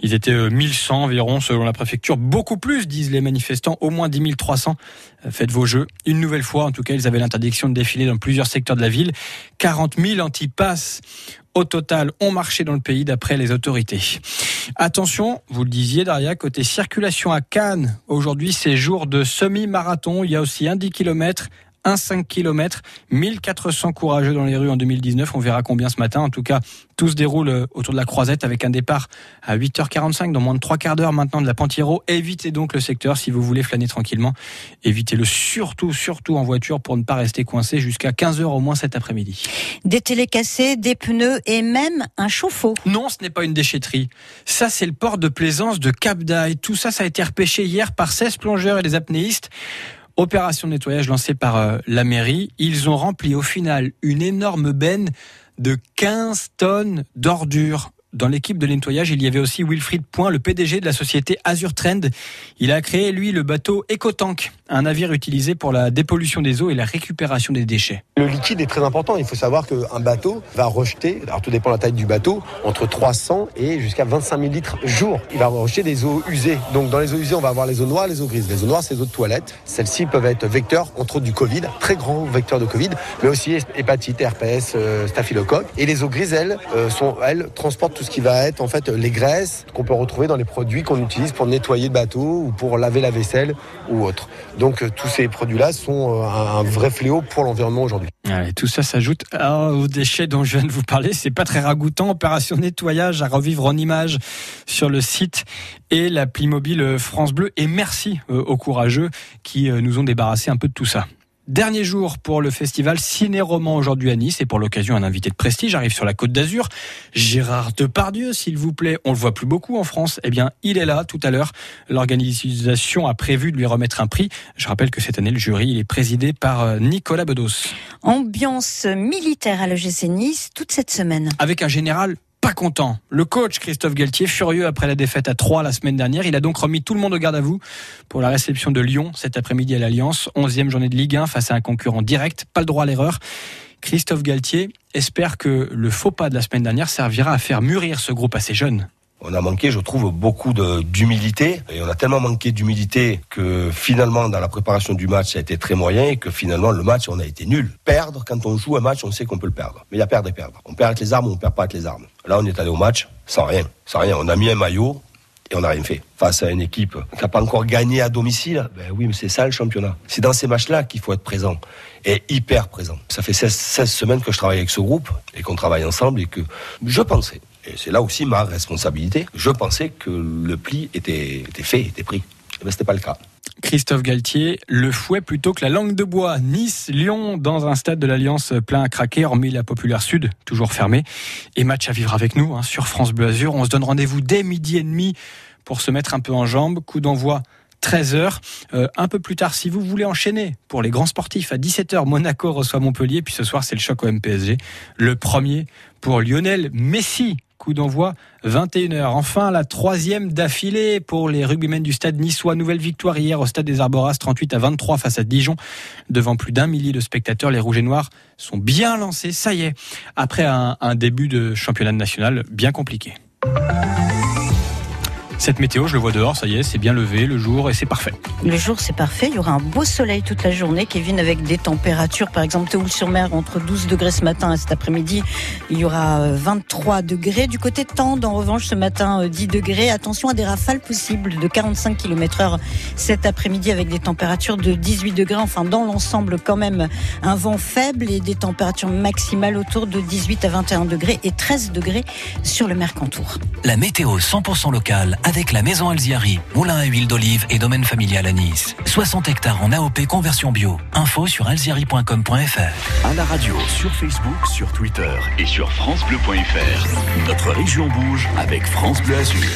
Ils étaient 1100 euh, environ selon la préfecture, beaucoup plus disent les manifestants, au moins 10 300. Euh, faites vos jeux. Une nouvelle fois, en tout cas, ils avaient l'interdiction de défiler dans plusieurs secteurs de la ville. 40 000 antipasses au total ont marché dans le pays d'après les autorités. Attention, vous le disiez Daria, côté circulation à Cannes, aujourd'hui c'est jour de semi-marathon, il y a aussi un 10 km un 5 km, 1400 courageux dans les rues en 2019. On verra combien ce matin. En tout cas, tout se déroule euh, autour de la croisette avec un départ à 8h45 dans moins de 3 quarts d'heure maintenant de la Pantiro. Évitez donc le secteur si vous voulez flâner tranquillement. Évitez-le surtout, surtout en voiture pour ne pas rester coincé jusqu'à 15h au moins cet après-midi. Des télés cassées, des pneus et même un chauffe-eau. Non, ce n'est pas une déchetterie. Ça, c'est le port de plaisance de Cap d'Aille. Tout ça, ça a été repêché hier par 16 plongeurs et des apnéistes. Opération de nettoyage lancée par euh, la mairie. Ils ont rempli au final une énorme benne de 15 tonnes d'ordures dans l'équipe de nettoyage, il y avait aussi Wilfried Point, le PDG de la société Azure Trend. Il a créé, lui, le bateau EcoTank, un navire utilisé pour la dépollution des eaux et la récupération des déchets. Le liquide est très important. Il faut savoir qu'un bateau va rejeter, alors tout dépend de la taille du bateau, entre 300 et jusqu'à 25 000 litres jour. Il va rejeter des eaux usées. Donc dans les eaux usées, on va avoir les eaux noires, les eaux grises. Les eaux noires, c'est les eaux de toilette. Celles-ci peuvent être vecteurs, entre autres du Covid, très grands vecteurs de Covid, mais aussi hépatite, herpès, euh, staphylocoque. Et les eaux grises, elles, euh, sont, elles transportent tout ce qui va être en fait les graisses qu'on peut retrouver dans les produits qu'on utilise pour nettoyer le bateau ou pour laver la vaisselle ou autre. Donc euh, tous ces produits-là sont euh, un vrai fléau pour l'environnement aujourd'hui. tout ça s'ajoute aux déchets dont je viens de vous parler. C'est pas très ragoûtant. Opération nettoyage à revivre en images sur le site et l'appli mobile France Bleu. Et merci euh, aux courageux qui nous ont débarrassé un peu de tout ça. Dernier jour pour le festival Ciné-Roman aujourd'hui à Nice et pour l'occasion un invité de prestige arrive sur la Côte d'Azur. Gérard Depardieu, s'il vous plaît. On le voit plus beaucoup en France. Eh bien, il est là tout à l'heure. L'organisation a prévu de lui remettre un prix. Je rappelle que cette année, le jury il est présidé par euh, Nicolas Bedos. Ambiance militaire à l'EGC Nice toute cette semaine. Avec un général pas content. Le coach Christophe Galtier, furieux après la défaite à 3 la semaine dernière, il a donc remis tout le monde au garde à vous pour la réception de Lyon cet après-midi à l'Alliance. 11e journée de Ligue 1 face à un concurrent direct, pas le droit à l'erreur. Christophe Galtier espère que le faux pas de la semaine dernière servira à faire mûrir ce groupe assez jeune. On a manqué, je trouve, beaucoup d'humilité. Et on a tellement manqué d'humilité que finalement, dans la préparation du match, ça a été très moyen et que finalement, le match, on a été nul. Perdre, quand on joue un match, on sait qu'on peut le perdre. Mais il y a perdre et perdre. On perd avec les armes on perd pas avec les armes. Là, on est allé au match sans rien. Sans rien. On a mis un maillot et on n'a rien fait. Face à une équipe qui n'a pas encore gagné à domicile, ben oui, mais c'est ça le championnat. C'est dans ces matchs-là qu'il faut être présent et hyper présent. Ça fait 16, 16 semaines que je travaille avec ce groupe et qu'on travaille ensemble et que je pensais c'est là aussi ma responsabilité. Je pensais que le pli était, fait, était pris. Mais ce n'était pas le cas. Christophe Galtier, le fouet plutôt que la langue de bois. Nice, Lyon, dans un stade de l'Alliance plein à craquer, hormis la populaire sud, toujours fermée. Et match à vivre avec nous hein, sur France Bleu Azur. On se donne rendez-vous dès midi et demi pour se mettre un peu en jambes. Coup d'envoi 13h. Euh, un peu plus tard, si vous voulez enchaîner pour les grands sportifs, à 17h, Monaco reçoit Montpellier. Puis ce soir, c'est le choc au MPSG. Le premier pour Lionel Messi Coup d'envoi 21h. Enfin, la troisième d'affilée pour les rugbymen du stade niçois. Nouvelle victoire hier au stade des Arboras, 38 à 23 face à Dijon. Devant plus d'un millier de spectateurs, les Rouges et Noirs sont bien lancés. Ça y est, après un, un début de championnat national bien compliqué. Cette météo, je le vois dehors, ça y est, c'est bien levé le jour et c'est parfait. Le jour, c'est parfait. Il y aura un beau soleil toute la journée, Kevin, avec des températures, par exemple, Théoul-sur-Mer, entre 12 degrés ce matin et cet après-midi. Il y aura 23 euh, degrés. Du côté de Tende, en revanche, ce matin, 10 euh, degrés. Attention à des rafales possibles de 45 km heure cet après-midi avec des températures de 18 degrés. Enfin, dans l'ensemble, quand même, un vent faible et des températures maximales autour de 18 à 21 degrés et 13 degrés sur le Mercantour. La météo 100% locale avec la maison Alziari, moulin à huile d'olive et domaine familial à Nice. 60 hectares en AOP conversion bio. Info sur alziari.com.fr. À la radio, sur Facebook, sur Twitter et sur FranceBleu.fr. Notre région bouge avec France Bleu Azur.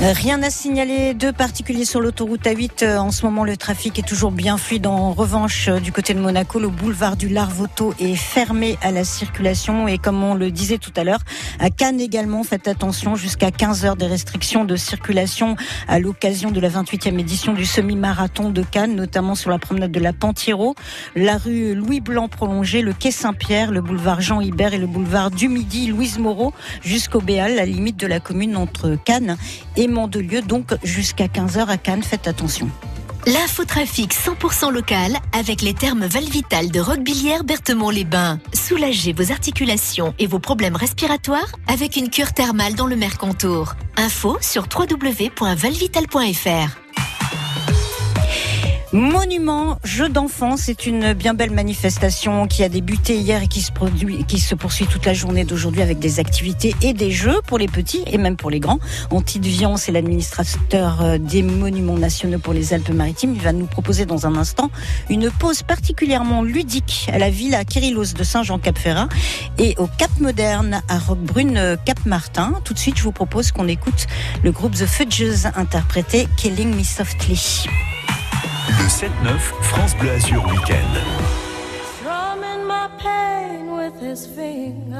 Rien à signaler de particulier sur l'autoroute A8. Euh, En ce moment, le trafic est toujours bien fluide. En revanche, euh, du côté de Monaco, le boulevard du Larvoto est fermé à la circulation. Et comme on le disait tout à l'heure, à Cannes également, faites attention, jusqu'à 15 heures des restrictions de circulation à l'occasion de la 28e édition du semi-marathon de Cannes, notamment sur la promenade de la Pantiro, la rue Louis Blanc prolongée, le quai Saint-Pierre, le boulevard Jean Hibert et le boulevard du Midi, Louise Moreau, jusqu'au Béal, la limite de la commune entre Cannes et Mandelieu, donc jusqu'à 15h à Cannes. Faites attention. L'infotrafic 100% local avec les termes Valvital de Roquebillière Berthemont-les-Bains. Soulagez vos articulations et vos problèmes respiratoires avec une cure thermale dans le Mercantour. Info sur www.valvital.fr. Monument Jeux d'enfants, c'est une bien belle manifestation qui a débuté hier et qui se, produit, qui se poursuit toute la journée d'aujourd'hui avec des activités et des jeux pour les petits et même pour les grands. Antide Vian, c'est l'administrateur euh, des monuments nationaux pour les Alpes-Maritimes. Il va nous proposer dans un instant une pause particulièrement ludique à la villa Kyrillos de Saint-Jean-Cap-Ferrat et au Cap Moderne à Roquebrune Cap-Martin. Tout de suite, je vous propose qu'on écoute le groupe The Fudges interpréter Killing Me Softly. Le 7-9, France Bleu Azur Week-end. My pain with his fingers,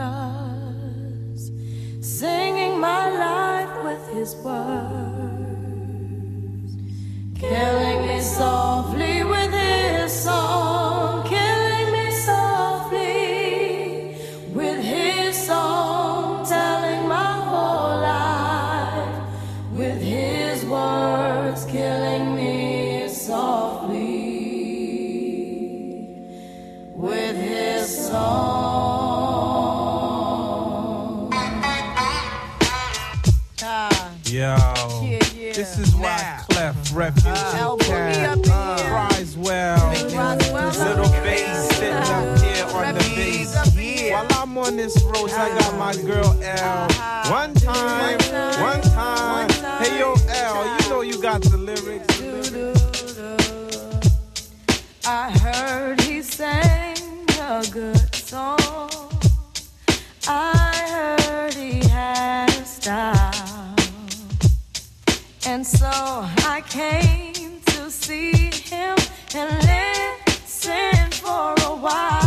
singing my life with his words, killing me softly with his song, song. Yo, this is why Clef Refuge Cat Criswell, little bass sitting up here on the bass. While I'm on this road, I got my girl L. One time, one time. Hey yo, L, you know you got the lyrics. I heard came to see him and listen for a while.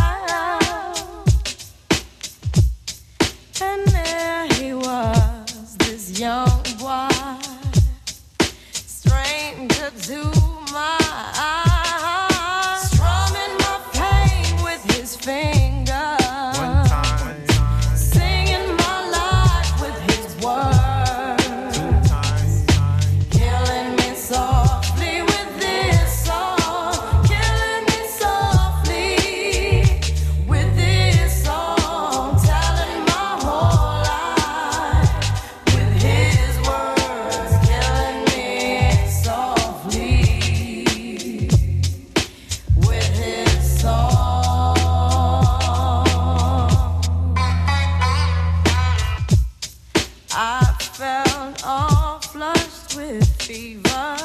All flushed with fever,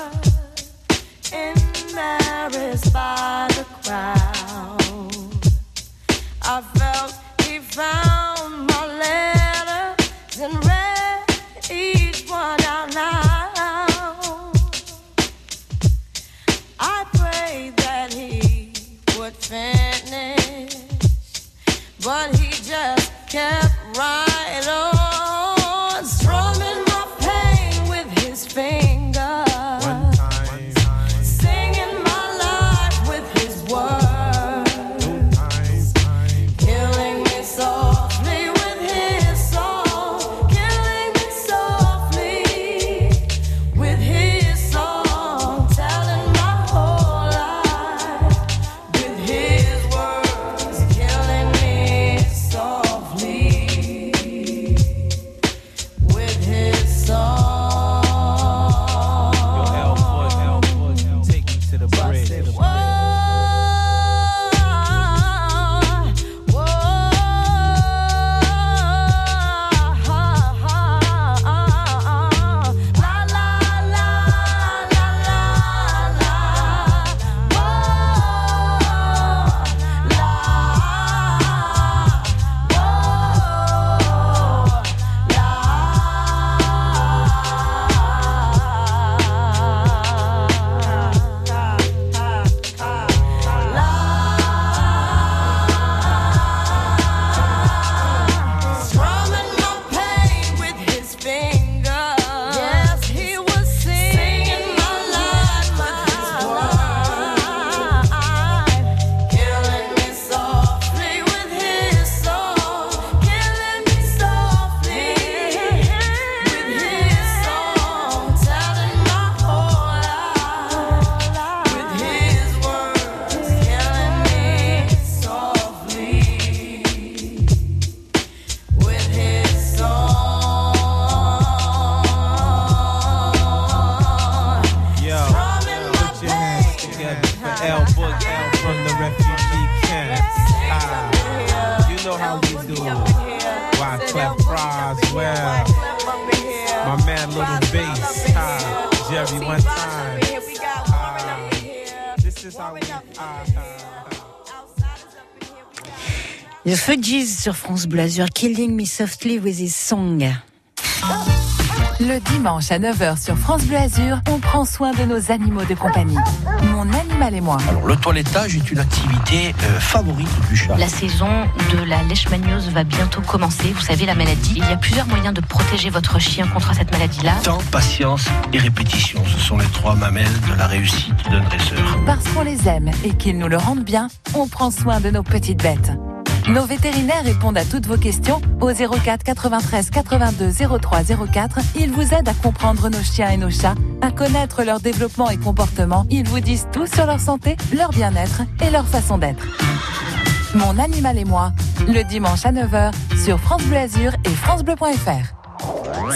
embarrassed by the crowd. I felt he found my letters and read each one out loud. I prayed that he would finish, but he just kept right sur France Bleu Azur, Killing Me Softly with His Song. Le dimanche à 9h sur France Bleu Azur, on prend soin de nos animaux de compagnie. Mon animal et moi. Alors, le toilettage est une activité euh, favorite du chat. La saison de la leishmaniose va bientôt commencer. Vous savez, la maladie. Il y a plusieurs moyens de protéger votre chien contre cette maladie-là. Temps, patience et répétition, ce sont les trois mamelles de la réussite d'un dresseur. Parce qu'on les aime et qu'ils nous le rendent bien, on prend soin de nos petites bêtes. Nos vétérinaires répondent à toutes vos questions au 04 93 82 03 04. Ils vous aident à comprendre nos chiens et nos chats, à connaître leur développement et comportement. Ils vous disent tout sur leur santé, leur bien-être et leur façon d'être. Mon animal et moi, le dimanche à 9h sur France Bleu Azur et francebleu.fr.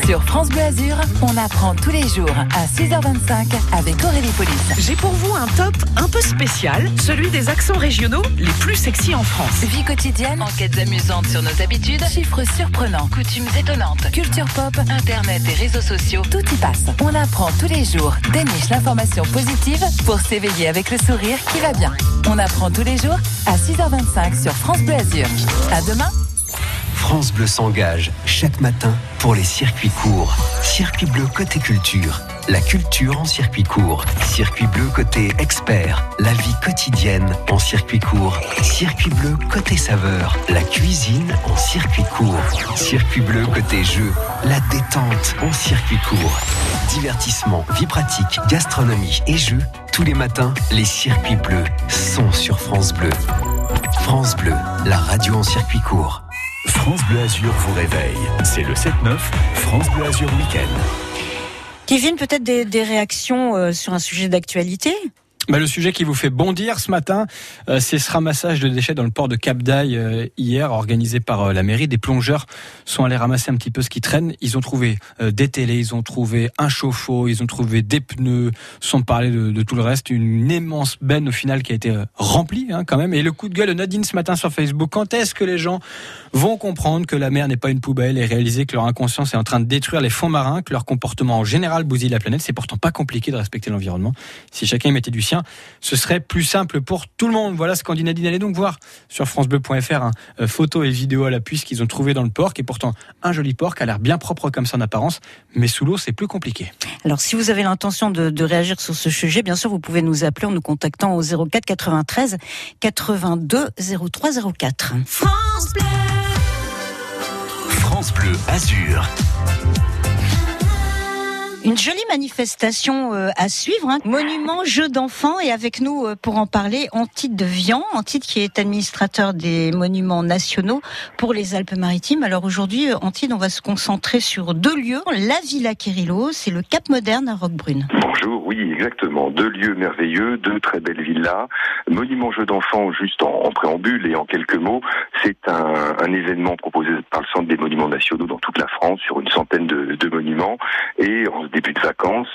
Sur France Bleu Azur, on apprend tous les jours à 6h25 avec Aurélie Police. J'ai pour vous un top un peu spécial, celui des accents régionaux les plus sexy en France. Vie quotidienne, enquêtes amusantes sur nos habitudes, chiffres surprenants, coutumes étonnantes, culture pop, internet et réseaux sociaux, tout y passe. On apprend tous les jours, déniche l'information positive pour s'éveiller avec le sourire qui va bien. On apprend tous les jours à 6h25 sur France Bleu Azur. À demain France Bleu s'engage chaque matin pour les circuits courts. Circuit bleu côté culture. La culture en circuit court. Circuit bleu côté expert. La vie quotidienne en circuit court. Circuit bleu côté saveur. La cuisine en circuit court. Circuit bleu côté jeu. La détente en circuit court. Divertissement, vie pratique, gastronomie et jeux. Tous les matins, les circuits bleus sont sur France Bleu. France Bleu, la radio en circuit court. France Bleu Azur vous réveille. C'est le 7-9, France Bleu Azur Week-end. Kevin, peut-être des, réactions euh, sur un sujet d'actualité? Bah, le sujet qui vous fait bondir ce matin, euh, c'est ce ramassage de déchets dans le port de Cap d'Aille euh, hier, organisé par euh, la mairie. Des plongeurs sont allés ramasser un petit peu ce qui traîne. Ils ont trouvé des télés, ils ont trouvé un chauffe-eau, ils ont trouvé des pneus, sans parler de, tout le reste. Une immense benne au final qui a été remplie hein, quand même. Et le coup de gueule de Nadine ce matin sur Facebook. Quand est-ce que les gens vont comprendre que la mer n'est pas une poubelle et réaliser que leur inconscience est en train de détruire les fonds marins, que leur comportement en général bousille la planète? C'est pourtant pas compliqué de respecter l'environnement. Si chacun mettait du ce serait plus simple pour tout le monde. Voilà ce qu'en dit Nadine. Allez donc voir sur francebleu.fr hein, euh, photos et vidéos à l'appui ce qu'ils ont trouvé dans le port, qui est pourtant un joli qui a l'air bien propre comme ça en apparence, mais sous l'eau c'est plus compliqué. Alors, si vous avez l'intention de, de réagir sur ce sujet, bien sûr, vous pouvez nous appeler en nous contactant au 04 93 82 03 04. France Bleu. France Bleu Azur. Une jolie manifestation euh, à suivre, hein. monument jeux d'enfants et avec nous euh, pour en parler Antide de Vian, Antide qui est administrateur des monuments nationaux pour les Alpes-Maritimes. Alors aujourd'hui, euh, Antide, on va se concentrer sur deux lieux, la Villa Quérilos et le Cap Moderne à Roquebrune. Bonjour, oui, exactement. Deux lieux merveilleux, deux très belles villas. Monument jeux d'enfants, juste en, préambule et en quelques mots, c'est un, événement proposé par le Centre des monuments nationaux dans toute la France sur une centaine de, monuments. Et en début de vacances,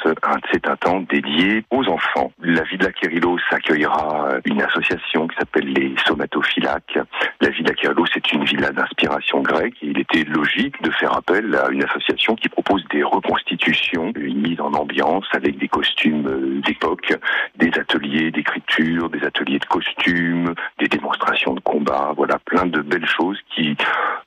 c'est un temps dédié aux enfants. La Villa Quérilos accueillera une association qui s'appelle les Somatophylaques. La Villa Quérilos, c'est une villa d'inspiration grecque et il était logique de faire appel à une association qui propose des reconstitutions, une mise en ambiance avec des costumes euh, d'époque, des ateliers d'écriture, des ateliers de costumes, des démonstrations de combat, voilà, plein de belles choses qui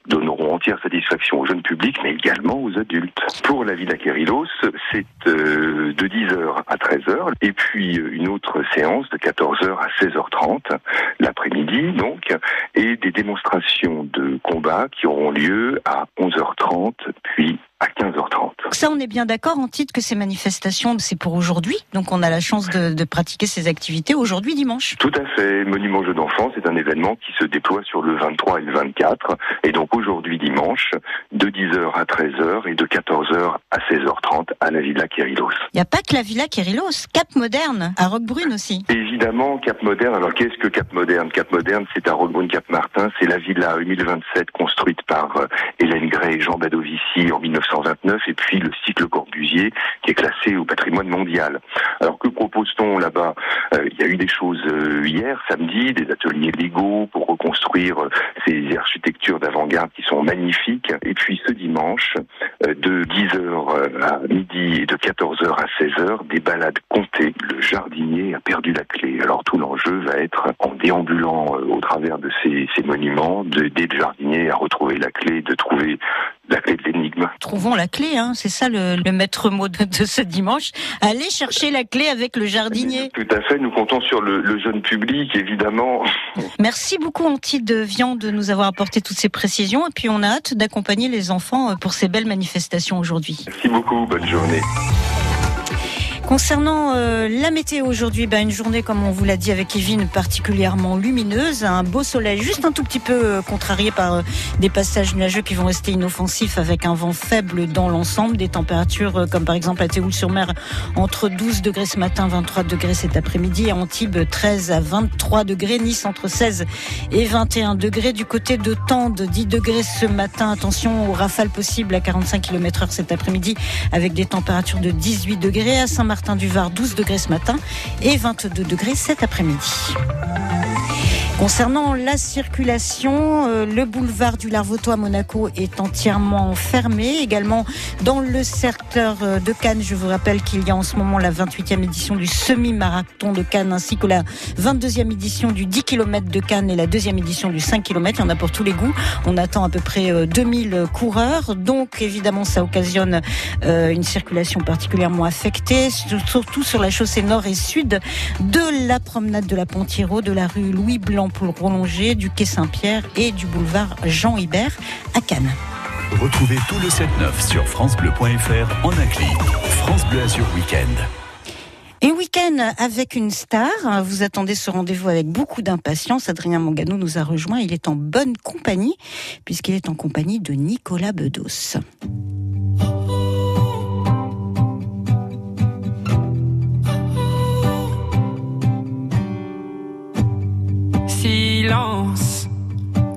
donneront entière satisfaction au jeune public, mais également aux adultes. Pour la Villa Quérilos, c'est euh, de 10h à 13h, et puis euh, une autre séance de 14h à 16h30, l'après-midi donc, et des démonstrations de combat qui auront lieu à 11h30, puis à 15h30. Ça, on est bien d'accord, Antide, que ces manifestations, c'est pour aujourd'hui. Donc on a la chance de, de pratiquer ces activités aujourd'hui, dimanche. Tout à fait. Monument Jeux d'enfants, c'est un événement qui se déploie sur le 23 et le 24. Et donc aujourd'hui dimanche, de 10h à 13h et de 14h à 16h30 à la Villa Quérilos. Il n'y a pas que la Villa Quérilos, Cap Moderne à Roquebrune aussi. Évidemment, Cap Moderne. Alors qu'est-ce que Cap Moderne? Cap Moderne, c'est à Roquebrune-Cap Martin. C'est la villa 1027 construite par euh, Hélène Gray et Jean Badovici en 1900. 1929 et puis le cycle Corbusier qui est classé au patrimoine mondial. Alors que propose-t-on là-bas? Euh, Il y a eu des choses euh, hier, samedi, des ateliers légaux pour reconstruire euh, ces architectures d'avant-garde qui sont magnifiques. Et puis ce dimanche, de 10h à midi et de 14h à 16h, des balades comptées. Le jardinier a perdu la clé. Alors tout l'enjeu va être en déambulant au travers de ces, monuments, de- d'aider le jardinier à retrouver la clé, de trouver la clé de l'énigme. Trouvons la clé, hein, c'est ça le, le maître mot de, de ce dimanche. Allez chercher la clé avec le jardinier. Tout à fait, nous comptons sur le, le jeune public, évidemment. Merci beaucoup Antide de Vian de nous avoir apporté toutes ces précisions et puis on a hâte d'accompagner les enfants euh, pour ces belles manifestations aujourd'hui. Merci beaucoup, bonne journée. Concernant euh, la météo aujourd'hui, ben, une journée comme on vous l'a dit avec Kevin particulièrement lumineuse, un beau soleil juste un tout petit peu euh, contrarié par euh, des passages nuageux qui vont rester inoffensifs avec un vent faible dans l'ensemble, des températures euh, comme par exemple à Théoul-sur-Mer entre 12 degrés ce matin, 23 degrés cet après-midi, à Antibes 13 à 23 degrés, Nice entre 16 et 21 degrés, du côté de Tende 10 degrés ce matin, attention aux rafales possibles à 45 km heure cet après-midi avec des températures de 18 degrés, à Saint-Martin-du-Var 12 degrés ce matin et 22 degrés cet après-midi. Concernant la circulation, euh, le boulevard du Larvoto à Monaco est entièrement fermé. Également dans le secteur euh, de Cannes, je vous rappelle qu'il y a en ce moment la 28e édition du semi-marathon de Cannes ainsi que la 22e édition du 10 km de Cannes et la deuxième édition du 5 km. Il y en a pour tous les goûts. On attend à peu près euh, 2000 coureurs. Donc évidemment, ça occasionne euh, une circulation particulièrement affectée, surtout sur la chaussée nord et sud de la promenade de la Pontiero, de la rue Louis Blanc pour le prolonger, du quai Saint-Pierre et du boulevard Jean Hibert à Cannes. Retrouvez tout le 7-9 sur FranceBleu.fr en un clic. France Bleu Azur Weekend. Et week-end avec une star. Vous attendez ce rendez-vous avec beaucoup d'impatience. Adrien Mangano nous a rejoint. Il est en bonne compagnie puisqu'il est en compagnie de Nicolas Bedos. Silence,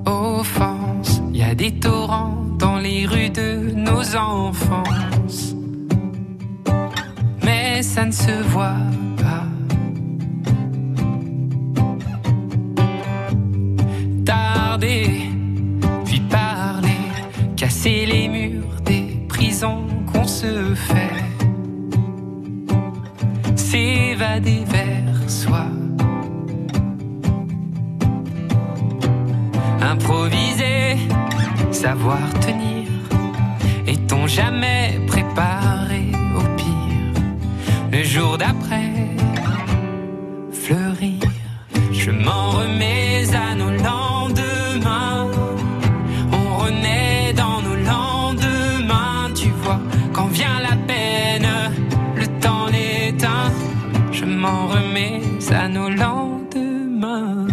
offense, il y a des torrents dans les rues de nos enfances. Mais ça ne se voit pas. Tarder, puis parler, casser les murs des prisons qu'on se fait. S'évader vers soi. Improviser, savoir tenir. Est-on jamais préparé au pire? Le jour d'après, fleurir. Je m'en remets à nos lendemains. On renaît dans nos lendemains. Tu vois, quand vient la peine, le temps l'éteint. Je m'en remets à nos lendemains.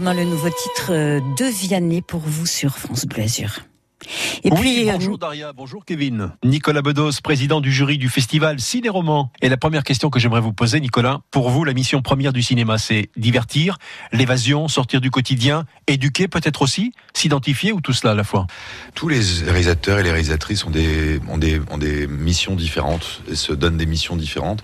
Lendemains, le nouveau titre euh, de Vianney pour vous sur France Bleu Azur. Et Oui, puis, euh, bonjour Daria, bonjour Kevin. Nicolas Bedos, président du jury du festival Ciné-Roman. Et la première question que j'aimerais vous poser, Nicolas, pour vous, la mission première du cinéma, c'est divertir, l'évasion, sortir du quotidien, éduquer peut-être aussi, s'identifier ou tout cela à la fois? Tous les réalisateurs et les réalisatrices ont des, ont des, ont des missions différentes et se donnent des missions différentes.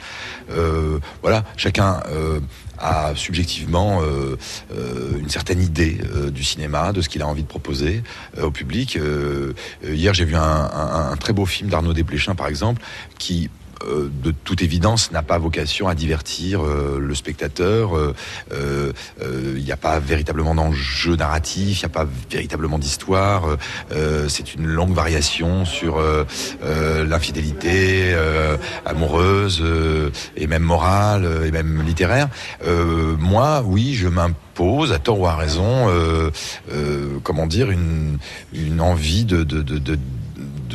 Euh, voilà, chacun euh, a subjectivement euh, euh, une certaine idée euh, du cinéma, de ce qu'il a envie de proposer au public. Hier, j'ai vu un, un- un très beau film d'Arnaud Desplechin, par exemple, qui euh, de toute évidence, n'a pas vocation à divertir euh, le spectateur. Euh, Il n'y a pas véritablement d'enjeu narratif, il n'y a pas véritablement d'histoire. C'est une longue variation sur l'infidélité amoureuse et même morale et même littéraire. Moi, oui, je m'impose, à tort ou à raison, comment dire, une, envie de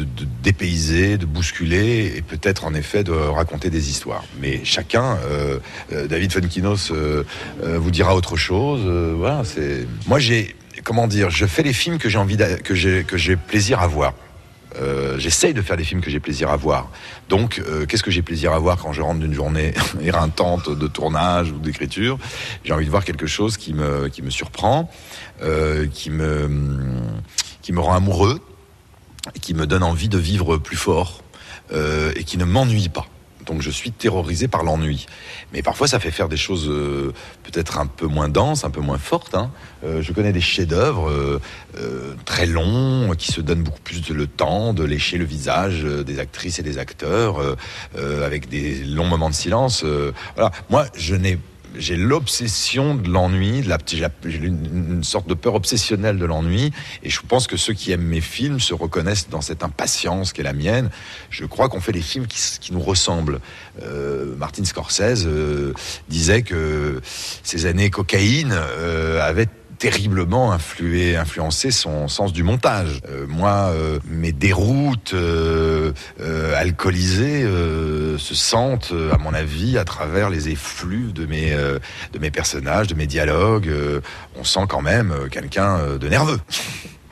de, de dépayser, de bousculer et peut-être en effet de raconter des histoires. Mais chacun, euh, euh, David Funkinos euh, euh, vous dira autre chose. voilà, c'est moi j'ai comment dire, je fais les films que j'ai envie que j'ai que j'ai plaisir à voir. Euh, J'essaye de faire des films que j'ai plaisir à voir. Donc, qu'est-ce que j'ai plaisir à voir quand je rentre d'une journée éreintante de tournage ou d'écriture? J'ai envie de voir quelque chose qui me qui me surprend, qui me qui me rend amoureux, qui me donne envie de vivre plus fort euh, et qui ne m'ennuie pas. Donc je suis terrorisé par l'ennui. Mais parfois ça fait faire des choses euh, peut-être un peu moins denses, un peu moins fortes. hein. Euh, je connais des chefs-d'œuvre très longs qui se donnent beaucoup plus de- le temps de lécher le visage des actrices et des acteurs avec des longs moments de silence. voilà. Moi, je n'ai j'ai l'obsession de l'ennui, j'ai une, sorte de peur obsessionnelle de l'ennui, et je pense que ceux qui aiment mes films se reconnaissent dans cette impatience qui est la mienne. Je crois qu'on fait des films qui nous ressemblent. Euh, Martin Scorsese euh, disait que ces années cocaïne euh, avaient terriblement influé, influencé son sens du montage. Euh, moi, euh, mes déroutes euh, euh, alcoolisées se sentent, à mon avis, à travers les effluves de mes, de mes personnages, de mes dialogues. On sent quand même quelqu'un de nerveux.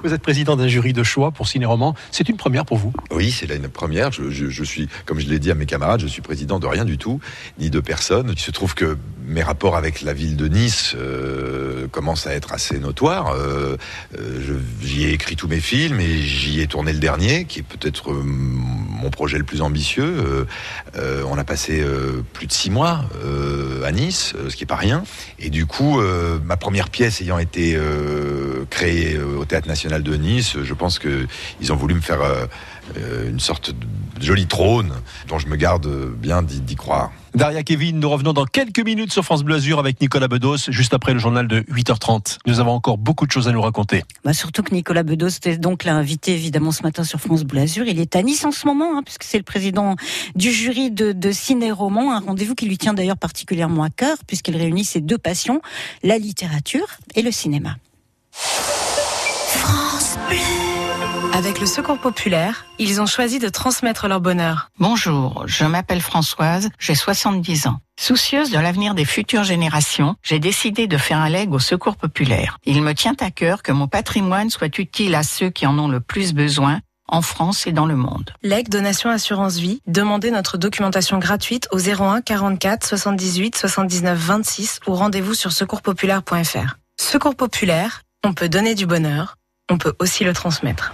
Vous êtes président d'un jury de choix pour Ciné-Roman. C'est une première pour vous Oui, c'est une première. Je, suis, comme je l'ai dit à mes camarades, je suis président de rien du tout, ni de personne. Il se trouve que mes rapports avec la ville de Nice euh, commencent à être assez notoires. Euh, euh, j'y ai écrit tous mes films et j'y ai tourné le dernier, qui est peut-être euh, mon projet le plus ambitieux. On a passé plus de six mois à Nice, ce qui est pas rien. Et du coup, ma première pièce ayant été créée au Théâtre National de Nice, je pense que ils ont voulu me faire euh, euh, une sorte de joli trône dont je me garde bien d'y d'y croire. Daria Kevin, nous revenons dans quelques minutes sur France Bleu Azur avec Nicolas Bedos, juste après le journal de 8h30. Nous avons encore beaucoup de choses à nous raconter. Bah, surtout que Nicolas Bedos était donc l'invité évidemment ce matin sur France Bleu Azur. Il est à Nice en ce moment, hein, puisque c'est le président du jury de, de ciné-roman, un rendez-vous qui lui tient d'ailleurs particulièrement à cœur, puisqu'il réunit ses deux passions, la littérature et le cinéma. France Bleu. Avec le Secours populaire, ils ont choisi de transmettre leur bonheur. Bonjour, je m'appelle Françoise, j'ai 70 ans. Soucieuse de l'avenir des futures générations, j'ai décidé de faire un leg au secours populaire. Il me tient à cœur que mon patrimoine soit utile à ceux qui en ont le plus besoin, en France et dans le monde. Leg Donation Assurance Vie, demandez notre documentation gratuite au 01 44 78 79 26 ou rendez-vous sur secourspopulaire.fr. Secours populaire, on peut donner du bonheur, on peut aussi le transmettre.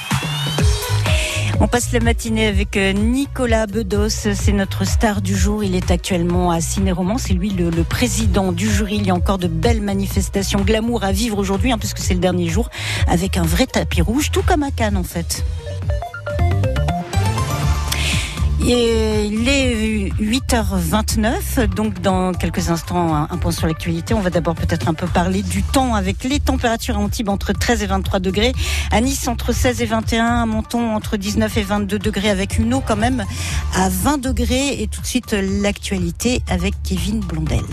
On passe la matinée avec euh, Nicolas Bedos, c'est notre star du jour. Il est actuellement à Ciné-Roman, c'est lui le, président du jury. Il y a encore de belles manifestations glamour à vivre aujourd'hui, hein, puisque c'est le dernier jour, avec un vrai tapis rouge, tout comme à Cannes en fait. Et il est 8h29, donc dans quelques instants, un, point sur l'actualité. On va d'abord peut-être un peu parler du temps avec les températures à Antibes entre 13 et 23 degrés, à Nice entre 16 et 21, à Menton entre 19 et 22 degrés avec une eau quand même à 20 degrés. Et tout de suite l'actualité avec Kevin Blondel.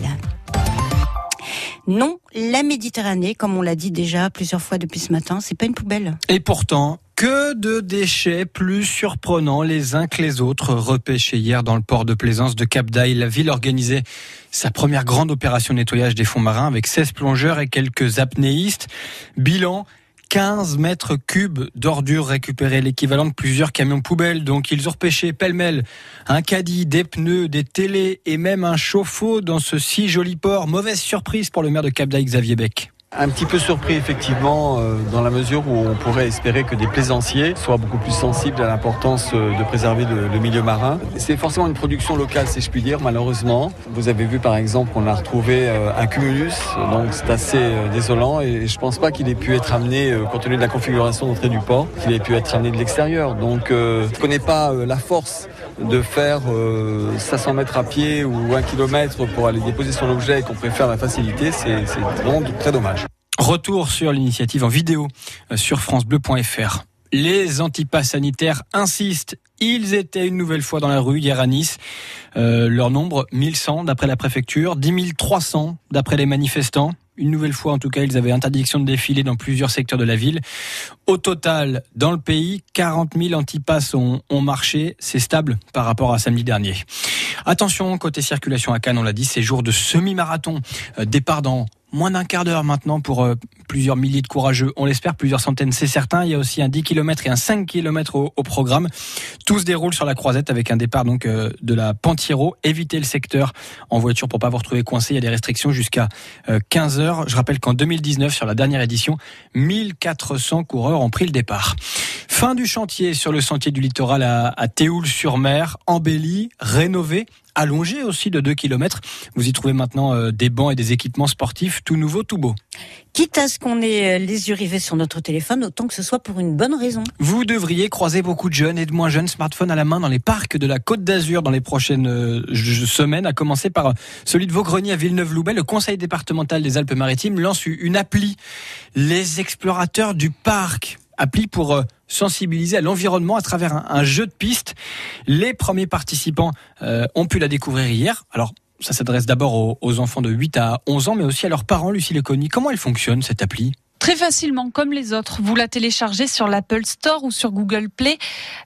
Non, la Méditerranée, comme on l'a dit déjà plusieurs fois depuis ce matin, c'est pas une poubelle. Et pourtant, que de déchets plus surprenants les uns que les autres repêchés hier dans le port de plaisance de Cap d'Aille. La ville organisait sa première grande opération nettoyage des fonds marins avec 16 plongeurs et quelques apnéistes. Bilan 15 mètres cubes d'ordures récupérées, l'équivalent de plusieurs camions poubelles. Donc ils ont repêché pêle-mêle un caddie, des pneus, des télés et même un chauffe-eau dans ce si joli port. Mauvaise surprise pour le maire de Cap d'Aille, Xavier Beck. Un petit peu surpris effectivement euh, dans la mesure où on pourrait espérer que des plaisanciers soient beaucoup plus sensibles à l'importance euh, de préserver le, le milieu marin. C'est forcément une production locale si je puis dire malheureusement. Vous avez vu par exemple qu'on a retrouvé euh, un cumulus donc c'est assez euh, désolant et je pense pas qu'il ait pu être amené compte tenu de la configuration d'entrée du port qu'il ait pu être amené de l'extérieur. Donc je connais pas la force de faire euh, 500 mètres à pied ou un kilomètre pour aller déposer son objet et qu'on préfère la facilité, c'est très dommage. Retour sur l'initiative en vidéo euh, sur francebleu.fr. Les antipas sanitaires insistent. Ils étaient une nouvelle fois dans la rue hier à Nice. Euh, leur nombre, 1100 d'après la préfecture, 10 300 d'après les manifestants. Une nouvelle fois, en tout cas, ils avaient interdiction de défiler dans plusieurs secteurs de la ville. Au total, dans le pays, 40 000 antipasses ont, ont marché. C'est stable par rapport à samedi dernier. Attention, côté circulation à Cannes, on l'a dit, c'est jour de semi-marathon. Euh, départ dans moins d'un quart d'heure maintenant pour euh, plusieurs milliers de courageux. On l'espère, plusieurs centaines, c'est certain. Il y a aussi un 10 km et un 5 km au, programme. Tout se déroule sur la croisette avec un départ donc euh, de la Pantiro. Évitez le secteur en voiture pour pas vous retrouver coincé. Il y a des restrictions jusqu'à euh, 15 heures. Je rappelle qu'en 2019, sur la dernière édition, 1400 coureurs ont pris le départ. Fin du chantier sur le sentier du littoral à, à Théoul-sur-Mer, embelli, rénové allongé aussi de 2 km. Vous y trouvez maintenant euh, des bancs et des équipements sportifs tout nouveaux, tout beaux. Quitte à ce qu'on ait euh, les yeux rivés sur notre téléphone, autant que ce soit pour une bonne raison. Vous devriez croiser beaucoup de jeunes et de moins jeunes smartphones à la main dans les parcs de la Côte d'Azur dans les prochaines euh, semaines, à commencer par celui de Vaugrenier à Villeneuve-Loubet. Le conseil départemental des Alpes-Maritimes lance une appli, les explorateurs du parc. Appli pour sensibiliser à l'environnement à travers un, jeu de piste. Les premiers participants euh, ont pu la découvrir hier. Alors, ça s'adresse d'abord aux, aux enfants de 8 à 11 ans, mais aussi à leurs parents, Lucie Leconi. Comment elle fonctionne, cette appli? Très facilement, comme les autres. Vous la téléchargez sur l'Apple Store ou sur Google Play.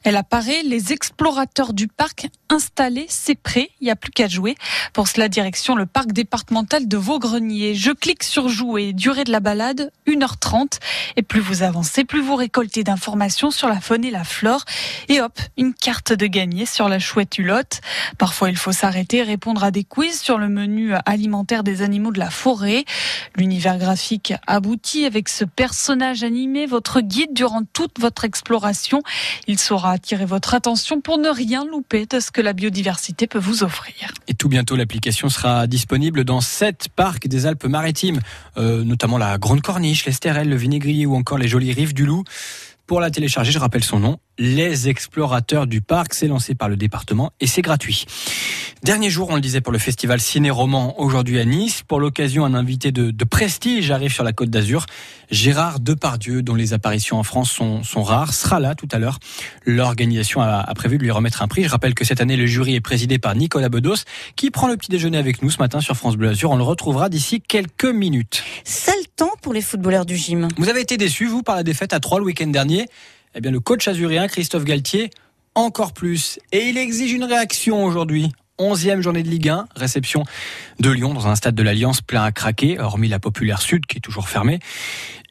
Elle apparaît, les explorateurs du parc installés, c'est prêt, il n'y a plus qu'à jouer. Pour cela, direction le parc départemental de Vaugrenier. Je clique sur jouer, durée de la balade, 1h30. Et plus vous avancez, plus vous récoltez d'informations sur la faune et la flore. Et hop, une carte de gagné sur la chouette hulotte. Parfois, il faut s'arrêter, répondre à des quiz sur le menu alimentaire des animaux de la forêt. L'univers graphique aboutit avec ce personnage animé, votre guide durant toute votre exploration. Il saura attirer votre attention pour ne rien louper de ce que la biodiversité peut vous offrir. Et tout bientôt, l'application sera disponible dans sept parcs des Alpes-Maritimes, euh, notamment la Grande Corniche, l'Estérel, le Vinaigrier ou encore les jolies rives du Loup. Pour la télécharger, je rappelle son nom, Les Explorateurs du Parc. C'est lancé par le département et c'est gratuit. Dernier jour, on le disait, pour le festival Ciné-Roman aujourd'hui à Nice. Pour l'occasion, un invité de, de prestige arrive sur la Côte d'Azur. Gérard Depardieu, dont les apparitions en France sont, sont rares, sera là tout à l'heure. L'organisation a, a prévu de lui remettre un prix. Je rappelle que cette année, le jury est présidé par Nicolas Bedos, qui prend le petit déjeuner avec nous ce matin sur France Bleu Azur. On le retrouvera d'ici quelques minutes. Sale temps pour les footballeurs du gym. Vous avez été déçu, vous, par la défaite à 3 le week-end dernier Eh bien, le coach azurien, Christophe Galtier, encore plus. Et il exige une réaction aujourd'hui. 11e journée de Ligue 1, réception de Lyon dans un stade de l'Alliance plein à craquer, hormis la Populaire Sud qui est toujours fermée.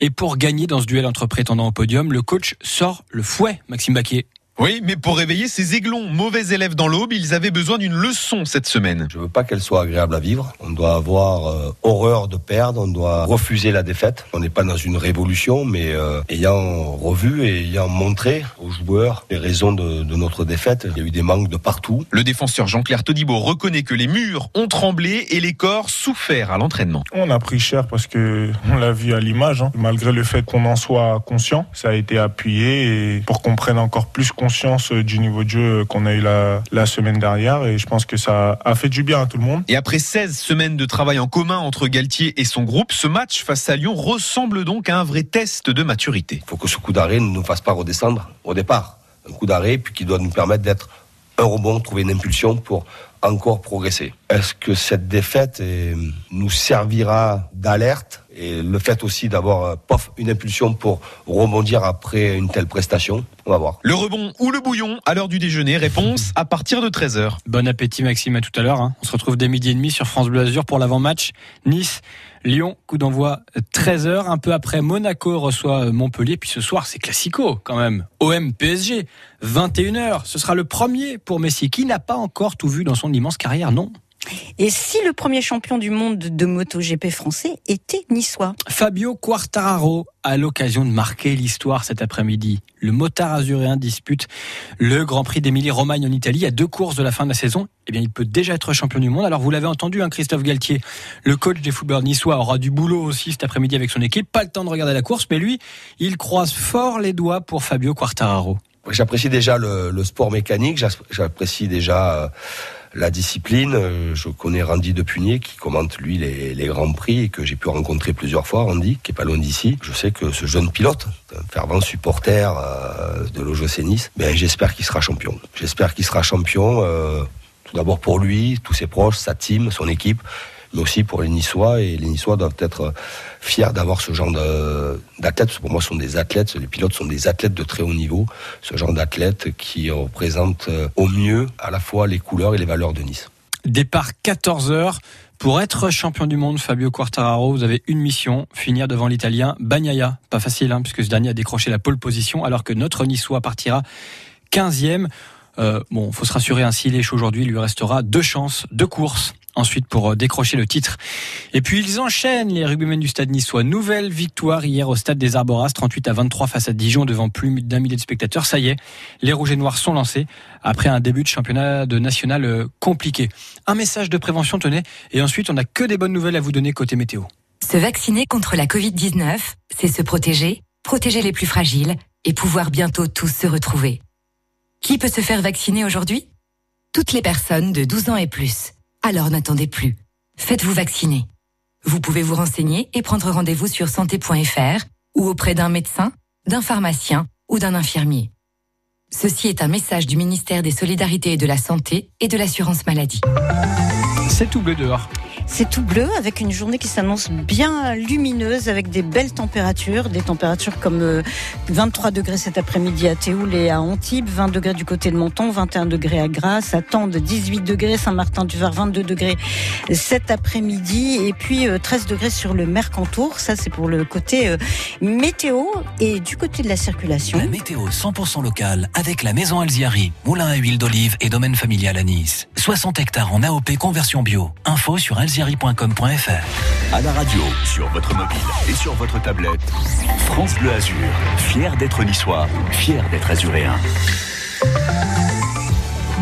Et pour gagner dans ce duel entre prétendants au podium, le coach sort le fouet, Maxime Baquier. Oui, mais pour réveiller ces aiglons, mauvais élèves dans l'aube, ils avaient besoin d'une leçon cette semaine. Je veux pas qu'elle soit agréable à vivre. On doit avoir euh, horreur de perdre, on doit refuser la défaite. On n'est pas dans une révolution, mais euh, ayant revu et ayant montré aux joueurs les raisons de, de notre défaite, il y a eu des manques de partout. Le défenseur Jean-Claire Todibo reconnaît que les murs ont tremblé et les corps souffert à l'entraînement. On a pris cher parce que on l'a vu à l'image. hein. Malgré le fait qu'on en soit conscient, ça a été appuyé et pour qu'on prenne encore plus conscience du niveau de jeu qu'on a eu la, la semaine dernière et je pense que ça a fait du bien à tout le monde. Et après 16 semaines de travail en commun entre Galtier et son groupe, ce match face à Lyon ressemble donc à un vrai test de maturité. Il faut que ce coup d'arrêt ne nous fasse pas redescendre au départ. Un coup d'arrêt, puis qui doit nous permettre d'être un rebond, trouver une impulsion pour encore progresser. Est-ce que cette défaite eh, nous servira d'alerte et le fait aussi d'avoir euh, pof, une impulsion pour rebondir après une telle prestation On va voir. Le rebond ou le bouillon à l'heure du déjeuner, réponse à partir de 13h. Bon appétit Maxime, à tout à l'heure. hein. On se retrouve dès midi et demi sur France Bleu Azur pour l'avant-match. Nice, Lyon, coup d'envoi 13h. Un peu après, Monaco reçoit Montpellier. Puis ce soir, c'est classico quand même. OM PSG, 21h. Ce sera le premier pour Messi qui n'a pas encore tout vu dans son immense carrière, non? Et si le premier champion du monde de MotoGP français était niçois Fabio Quartararo a l'occasion de marquer l'histoire cet après-midi. Le motard azuréen dispute le Grand Prix d'Émilie-Romagne en Italie à deux courses de la fin de la saison. Eh bien, il peut déjà être champion du monde. Alors, vous l'avez entendu, hein, Christophe Galtier, le coach des footballeurs niçois, aura du boulot aussi cet après-midi avec son équipe. Pas le temps de regarder la course, mais lui, il croise fort les doigts pour Fabio Quartararo. J'apprécie déjà le, le sport mécanique, j'apprécie déjà euh, la discipline. Euh, Je connais Randy Depugné qui commente lui les, les grands prix et que j'ai pu rencontrer plusieurs fois. Randy, qui est pas loin d'ici. Je sais que ce jeune pilote, un fervent supporter euh, de l'OGC Nice, ben j'espère qu'il sera champion. J'espère qu'il sera champion. euh, tout d'abord pour lui, tous ses proches, sa team, son équipe, mais aussi pour les Niçois. Et les Niçois doivent être fiers d'avoir ce genre d'athlètes. Pour moi, ce sont des athlètes. Les pilotes sont des athlètes de très haut niveau. Ce genre d'athlètes qui représentent euh, au mieux à la fois les couleurs et les valeurs de Nice. Départ 14h. Pour être champion du monde, Fabio Quartararo, vous avez une mission, finir devant l'Italien Bagnaia. Pas facile, hein, puisque ce dernier a décroché la pole position, alors que notre Niçois partira 15e. Euh, bon, faut se rassurer, ainsi chaud aujourd'hui, il lui restera deux chances, deux courses. Ensuite, pour euh, décrocher le titre. Et puis, ils enchaînent, les rugbymen du stade niçois. Nouvelle victoire hier au stade des Arboras, 38 à 23 face à Dijon, devant plus d'un millier de spectateurs. Ça y est, les Rouges et Noirs sont lancés après un début de championnat de national euh, compliqué. Un message de prévention, tenez. Et ensuite, on n'a que des bonnes nouvelles à vous donner côté météo. Se vacciner contre la Covid-19, c'est se protéger, protéger les plus fragiles et pouvoir bientôt tous se retrouver. Qui peut se faire vacciner aujourd'hui? Toutes les personnes de 12 ans et plus. Alors n'attendez plus. Faites-vous vacciner. Vous pouvez vous renseigner et prendre rendez-vous sur santé.fr ou auprès d'un médecin, d'un pharmacien ou d'un infirmier. Ceci est un message du ministère des Solidarités et de la Santé et de l'Assurance Maladie. C'est tout bleu dehors. C'est tout bleu avec une journée qui s'annonce bien lumineuse avec des belles températures, des températures comme euh, 23 degrés cet après-midi à Théoul et à Antibes, 20 degrés du côté de Menton, 21 degrés à Grasse, à Tende 18 degrés, Saint-Martin-du-Var 22 degrés cet après-midi et puis euh, 13 degrés sur le Mercantour. Ça c'est pour le côté euh, météo et du côté de la circulation. La météo 100% locale avec la maison Alziari, moulin à huile d'olive et domaine familial à Nice. 60 hectares en AOP conversion bio. Info sur alziari.com.fr. À la radio, sur votre mobile et sur votre tablette, France Bleu Azur, fier d'être niçois, fier d'être azuréen.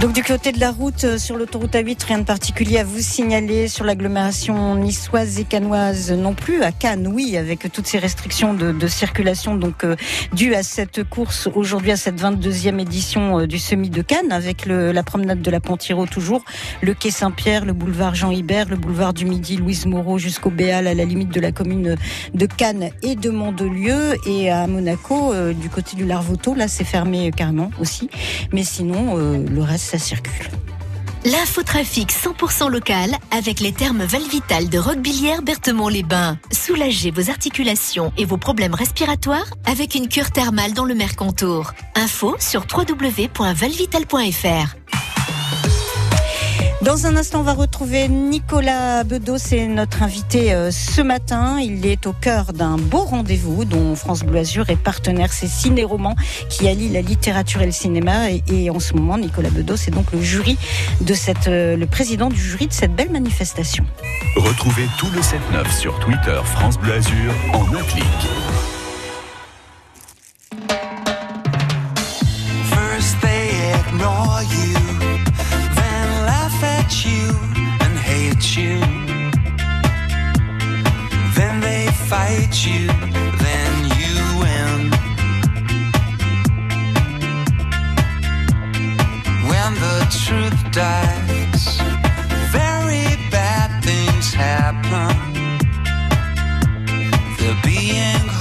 Donc du côté de la route, euh, sur l'autoroute A8, rien de particulier à vous signaler. Sur l'agglomération niçoise et canoise non plus. À Cannes, oui, avec toutes ces restrictions de, de circulation donc euh, dues à cette course aujourd'hui, à cette 22e édition euh, du Semi de Cannes, avec le- la promenade de la Pontiro toujours, le quai Saint-Pierre, le boulevard Jean Hibert, le boulevard du Midi Louise Moreau jusqu'au Béal à la limite de la commune de Cannes et de Mandelieu. Et à Monaco, euh, du côté du Larvoto, là c'est fermé carrément aussi. Mais sinon, euh, le reste, ça circule. L'infotrafic 100% local avec les thermes Valvital de Roquebillière Berthemont-les-Bains. Soulagez vos articulations et vos problèmes respiratoires avec une cure thermale dans le Mercontour. Info sur www.valvital.fr. Dans un instant, on va retrouver Nicolas Bedos, c'est notre invité euh, ce matin. Il est au cœur d'un beau rendez-vous dont France Bleu Azur est partenaire. C'est Ciné-Roman qui allie la littérature et le cinéma. Et, et en ce moment, Nicolas Bedos est donc le jury de cette, euh, le président du jury de cette belle manifestation. Retrouvez tout le 7-9 sur Twitter France Bleu Azur en un clic. First they ignore you, you and hate you. Then they fight you, then you win. When the truth dies, very bad things happen. They're being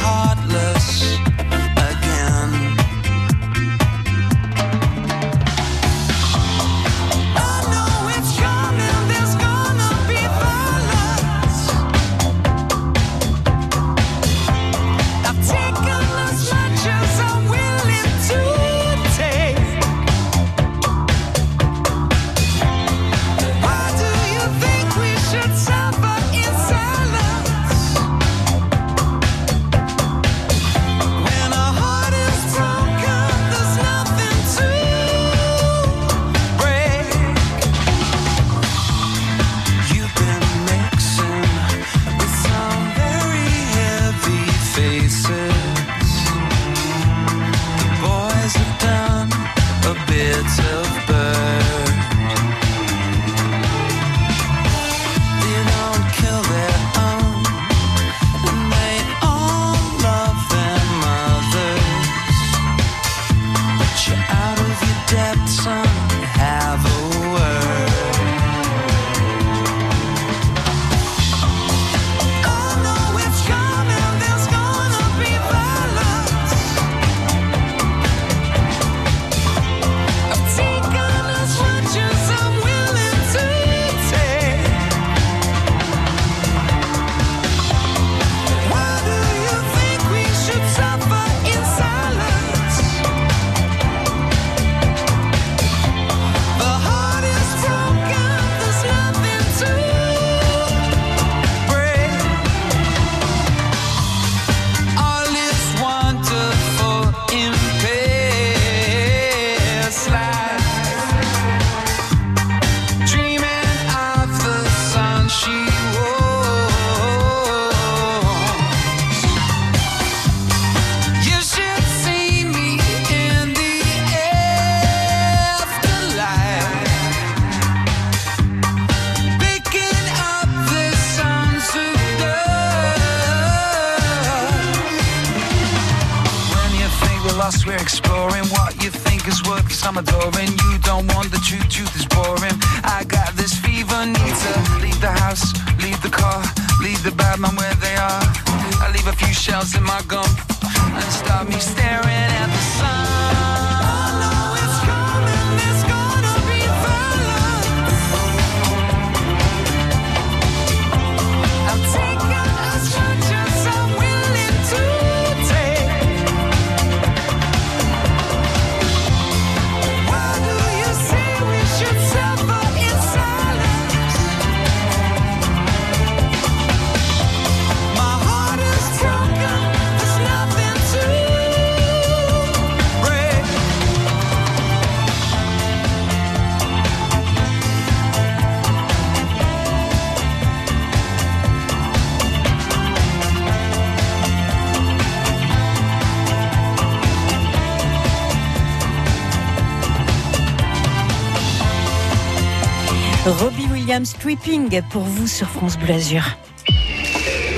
Pour vous sur France Bleu Azur.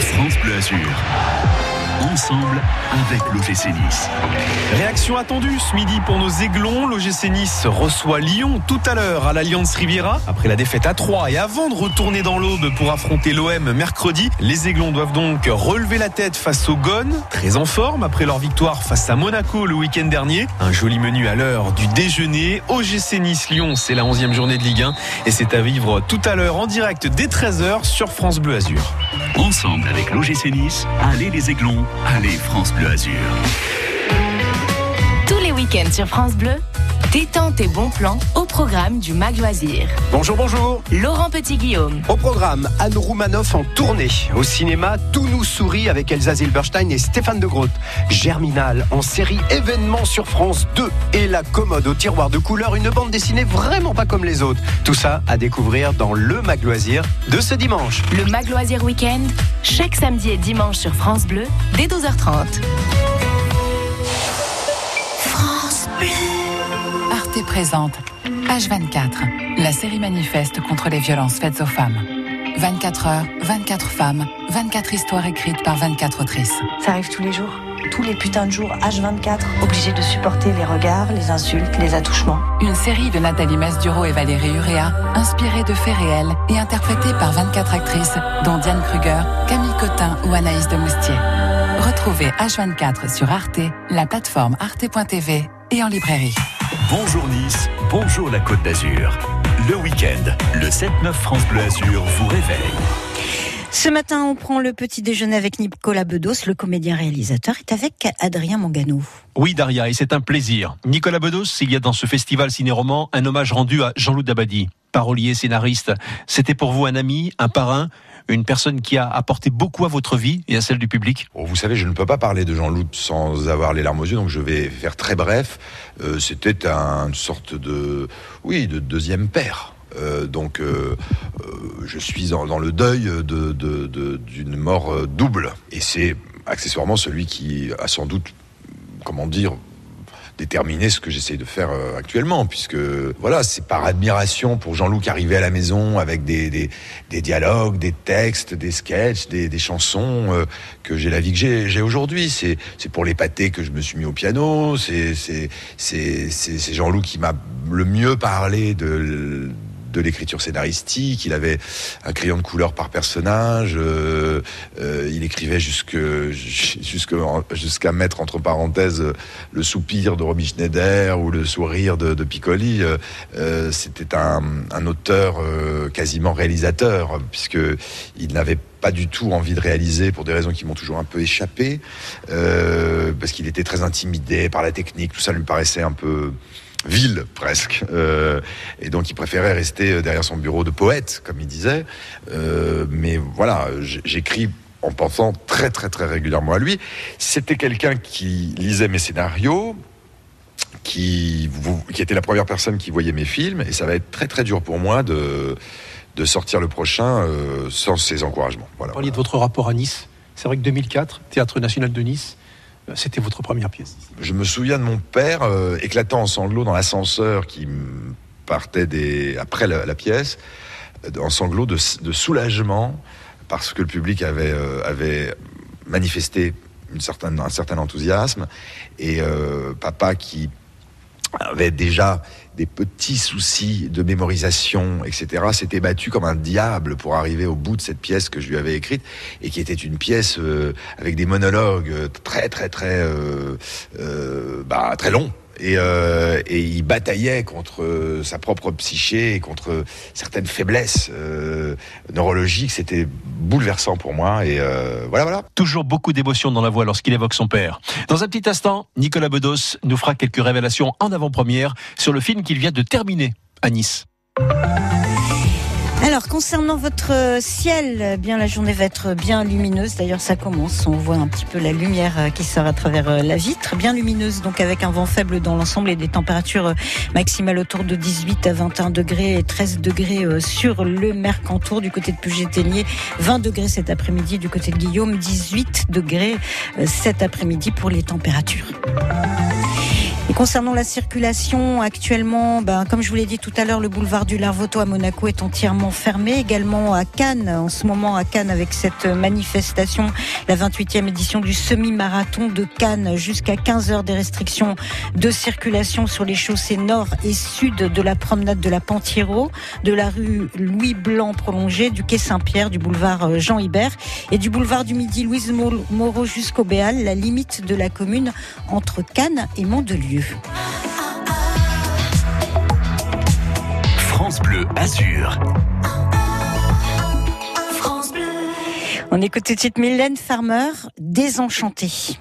France Bleu Azur. Ensemble avec l'OGC Nice. Réaction attendue ce midi pour nos aiglons. L'OGC Nice reçoit Lyon tout à l'heure à l'Alliance Riviera. Après la défaite à 3 et avant de retourner dans l'aube pour affronter l'OM mercredi, les aiglons doivent donc relever la tête face au Gone, très en forme après leur victoire face à Monaco le week-end dernier. Un joli menu à l'heure du déjeuner. OGC Nice-Lyon, c'est la 11e journée de Ligue 1 et c'est à vivre tout à l'heure en direct dès 13h sur France Bleu Azur. Ensemble avec l'OGC Nice, allez les aiglons, allez France Bleu Azur. Tous les week-ends sur France Bleu, détente et bons plans au programme du Mag Loisir. Bonjour, bonjour. Laurent Petit-Guillaume. Au programme, Anne Roumanoff en tournée. Au cinéma, Tout nous sourit avec Elsa Zilberstein et Stéphane de Groot. Germinal en série événement sur France 2. Et La commode au tiroir de couleur, une bande dessinée vraiment pas comme les autres. Tout ça à découvrir dans le Mag Loisir de ce dimanche. Le Mag Loisir Week-end, chaque samedi et dimanche sur France Bleu, dès 12h30. France Bleu. Présente Page 24, la série manifeste contre les violences faites aux femmes. 24 heures, 24 femmes, 24 histoires écrites par 24 autrices. Ça arrive tous les jours tous les putains de jours H24, obligé de supporter les regards, les insultes, les attouchements. Une série de Nathalie Masduro et Valérie Urea, inspirée de faits réels et interprétée par 24 actrices, dont Diane Kruger, Camille Cotin ou Anaïs de Moustier. Retrouvez H24 sur Arte, la plateforme arte.tv et en librairie. Bonjour Nice, bonjour la Côte d'Azur. Le week-end, le 7-9 France Bleu Azur vous réveille. Ce matin, on prend le petit déjeuner avec Nicolas Bedos, le comédien réalisateur, est avec Adrien Mangano. Oui, Daria, et c'est un plaisir. Nicolas Bedos, il y a dans ce festival ciné-roman un hommage rendu à Jean-Loup Dabadi, parolier, scénariste. C'était pour vous un ami, un parrain, une personne qui a apporté beaucoup à votre vie et à celle du public oh, Vous savez, je ne peux pas parler de Jean-Loup sans avoir les larmes aux yeux, donc je vais faire très bref. Euh, C'était une sorte de, oui, de deuxième père. Euh, donc, euh, je suis dans, le deuil d'une mort double. Et c'est accessoirement celui qui a sans doute, comment dire, déterminer ce que j'essaye de faire euh, actuellement, puisque voilà, c'est par admiration pour Jean-Loup qui arrivait à la maison avec des, des, dialogues, des textes, des sketchs, des, des chansons, euh, que j'ai la vie que j'ai aujourd'hui. C'est pour l'épater que je me suis mis au piano, c'est Jean-Loup qui m'a le mieux parlé de de l'écriture scénaristique. Il avait un crayon de couleur par personnage. Euh, euh, il écrivait jusque jusqu'à mettre entre parenthèses le soupir de Romy Schneider ou le sourire de, Piccoli. Euh, c'était un, un, auteur quasiment réalisateur puisque il n'avait pas du tout envie de réaliser pour des raisons qui m'ont toujours un peu échappé, parce qu'il était très intimidé par la technique, tout ça lui paraissait un peu ville presque. Euh, et donc il préférait rester derrière son bureau de poète, comme il disait. Euh, mais voilà, j'écris en pensant très très très régulièrement à lui. C'était quelqu'un qui lisait mes scénarios, qui, qui était la première personne qui voyait mes films, et ça va être très très dur pour moi de, de sortir le prochain euh, sans ses encouragements. Voilà. Vous parliez de votre rapport à Nice. C'est vrai que 2004, Théâtre National de Nice, c'était votre première pièce. Je me souviens de mon père euh, éclatant en sanglots dans l'ascenseur qui partait après la, pièce, euh, en sanglots de, soulagement parce que le public avait, euh, manifesté un certain enthousiasme et papa qui avait déjà des petits soucis de mémorisation, etc., s'était battu comme un diable pour arriver au bout de cette pièce que je lui avais écrite et qui était une pièce euh, avec des monologues très très très euh, euh, bah, très longs et, euh, et, il bataillait contre sa propre psyché et contre certaines faiblesses euh, neurologiques. C'était bouleversant pour moi. Et euh, voilà, voilà. Toujours beaucoup d'émotions dans la voix lorsqu'il évoque son père. Dans un petit instant, Nicolas Bedos nous fera quelques révélations en avant-première sur le film qu'il vient de terminer à Nice. Alors, concernant votre ciel, eh bien la journée va être bien lumineuse. D'ailleurs, ça commence. On voit un petit peu la lumière euh, qui sort à travers euh, la vitre. Bien lumineuse, donc avec un vent faible dans l'ensemble et des températures euh, maximales autour de 18 à 21 degrés et 13 degrés sur le Mercantour du côté de Puget-Ténier. 20 degrés cet après-midi du côté de Guillaume. 18 degrés cet après-midi pour les températures. Et concernant la circulation, actuellement, ben, comme je vous l'ai dit tout à l'heure, le boulevard du Larvoto à Monaco est entièrement fermé. Également à Cannes, en ce moment à Cannes, avec cette manifestation, la 28e édition du semi-marathon de Cannes, jusqu'à 15 heures des restrictions de circulation sur les chaussées nord et sud de la promenade de la Pentiero, de la rue Louis Blanc prolongée, du quai Saint-Pierre, du boulevard Jean Hibert et du boulevard du Midi Louise Moreau jusqu'au Béal, la limite de la commune entre Cannes et France Bleu Azur. On écoute tout de suite Mylène Farmer, désenchantée.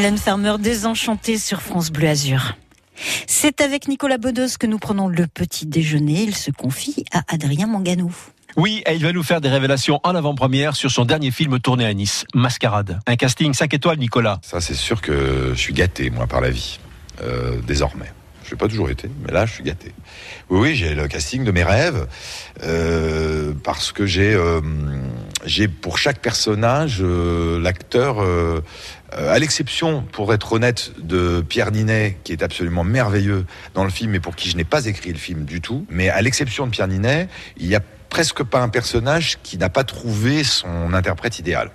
Mylène Farmer désenchantée sur France Bleu Azur. C'est avec Nicolas Bodos que nous prenons le petit déjeuner. Il se confie à Adrien Manganou. Oui, et il va nous faire des révélations en avant-première sur son dernier film tourné à Nice, Mascarade. Un casting 5 étoiles, Nicolas. Ça, c'est sûr que je suis gâté, moi, par la vie, euh, désormais. Je n'ai pas toujours été, mais là, je suis gâté. Oui, oui, j'ai le casting de mes rêves, euh, parce que j'ai, euh, j'ai pour chaque personnage euh, l'acteur, euh, euh, à l'exception, pour être honnête, de Pierre Ninet, qui est absolument merveilleux dans le film, et pour qui je n'ai pas écrit le film du tout. Mais à l'exception de Pierre Ninet, il y a presque pas un personnage qui n'a pas trouvé son interprète idéal.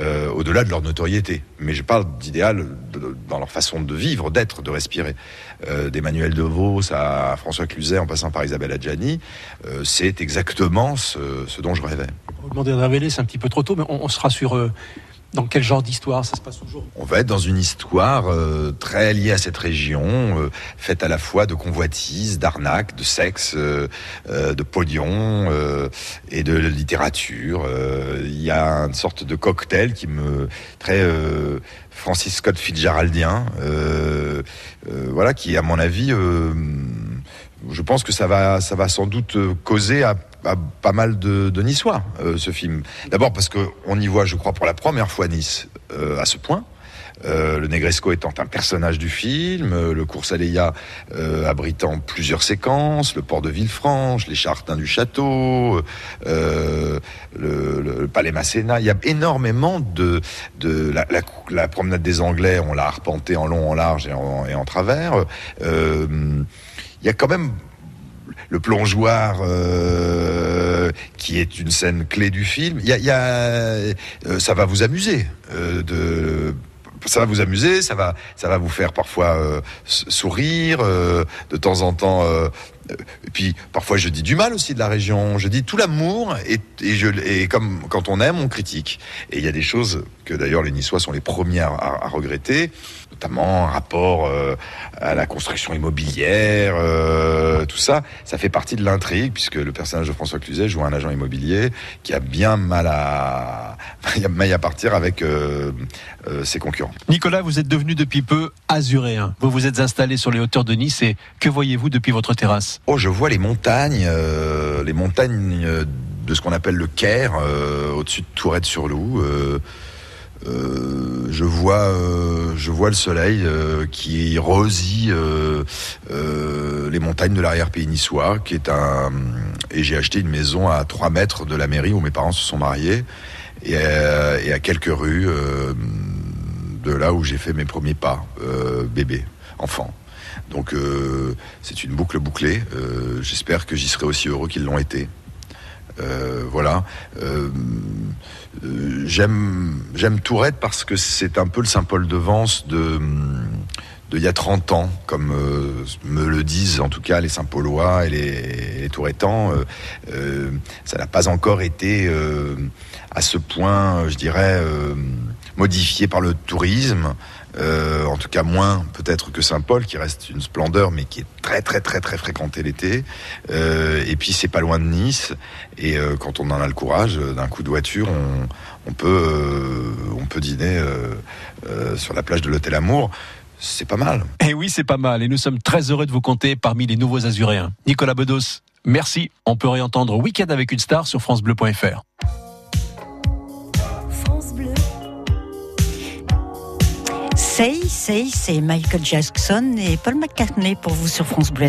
Euh, au-delà de leur notoriété. Mais je parle d'idéal de- dans leur façon de vivre, d'être, de respirer. Euh, D'Emmanuel DeVos à François Cluzet en passant par Isabelle Adjani, euh, c'est exactement ce, dont je rêvais. Vous demandez de révéler, c'est un petit peu trop tôt, mais on, on sera sur euh, dans quel genre d'histoire ça se passe toujours? On va être dans une histoire euh, très liée à cette région, euh, faite à la fois de convoitise, d'arnaque, de sexe, euh, de pognon et de littérature. Il y a une sorte de cocktail qui me très Francis Scott Fitzgeraldien, voilà, qui à mon avis, je pense que ça va, ça va sans doute causer à, pas mal de, Niçois euh, ce film. D'abord parce que on y voit, je crois, pour la première fois Nice euh, à ce point. Euh, le Negresco étant un personnage du film, le cours euh, abritant plusieurs séquences, le port de Villefranche, les Chartins du château, le, palais Masséna. Il y a énormément de, la, promenade des Anglais. On l'a arpenté en long, en large et en, et en travers. Il y a quand même le plongeoir euh, qui est une scène clé du film. Euh, ça va vous amuser euh, ça va vous amuser, ça va, ça va vous faire parfois sourire, de temps en temps. et puis parfois je dis du mal aussi de la région. Je dis tout l'amour et, comme quand on aime, on critique. Et il y a des choses que d'ailleurs les Niçois sont les premiers à regretter, notamment un rapport euh, à la construction immobilière, euh, tout ça. Ça fait partie de l'intrigue puisque le personnage de François Cluzet joue un agent immobilier qui a bien mal à, mal à partir avec euh, ses concurrents. Nicolas, vous êtes devenu depuis peu azuréen. Vous vous êtes installé sur les hauteurs de Nice et que voyez-vous depuis votre terrasse? Oh, je vois les montagnes, euh, les montagnes de ce qu'on appelle le Caire, euh, au-dessus de Tourette-sur-Loup. euh, euh, je vois, euh, je le soleil euh, qui euh, les montagnes de l'arrière-pays niçois, qui est un. Et j'ai acheté une maison à 3 mètres de la mairie où mes parents se sont mariés, et, et à quelques rues de là où j'ai fait mes premiers pas, bébé, enfant. Donc c'est une boucle bouclée. J'espère que j'y serai aussi heureux qu'ils l'ont été. Euh, voilà. Euh, euh, j'aime j'aime Tourette parce que c'est un peu le Saint-Paul de Vence de de il y a 30 ans, comme me le disent en tout cas les Saint-Paulois et les, les Tourettans. Ça n'a pas encore été à ce point, je dirais, modifié par le tourisme. Euh, en tout cas moins peut-être que Saint-Paul qui reste une splendeur mais qui est très très très très fréquentée l'été Euh, et puis c'est pas loin de Nice et euh, quand on en a le courage d'un coup de voiture on, peut on peut dîner sur la plage de l'hôtel Amour c'est pas mal Eh oui, c'est pas mal et nous sommes très heureux de vous compter parmi les nouveaux azuréens. Nicolas Bedos, merci. On peut réentendre Week-end avec une star sur francebleu.fr. Say, say, c'est Michael Jackson et Paul McCartney pour vous sur France Bleu.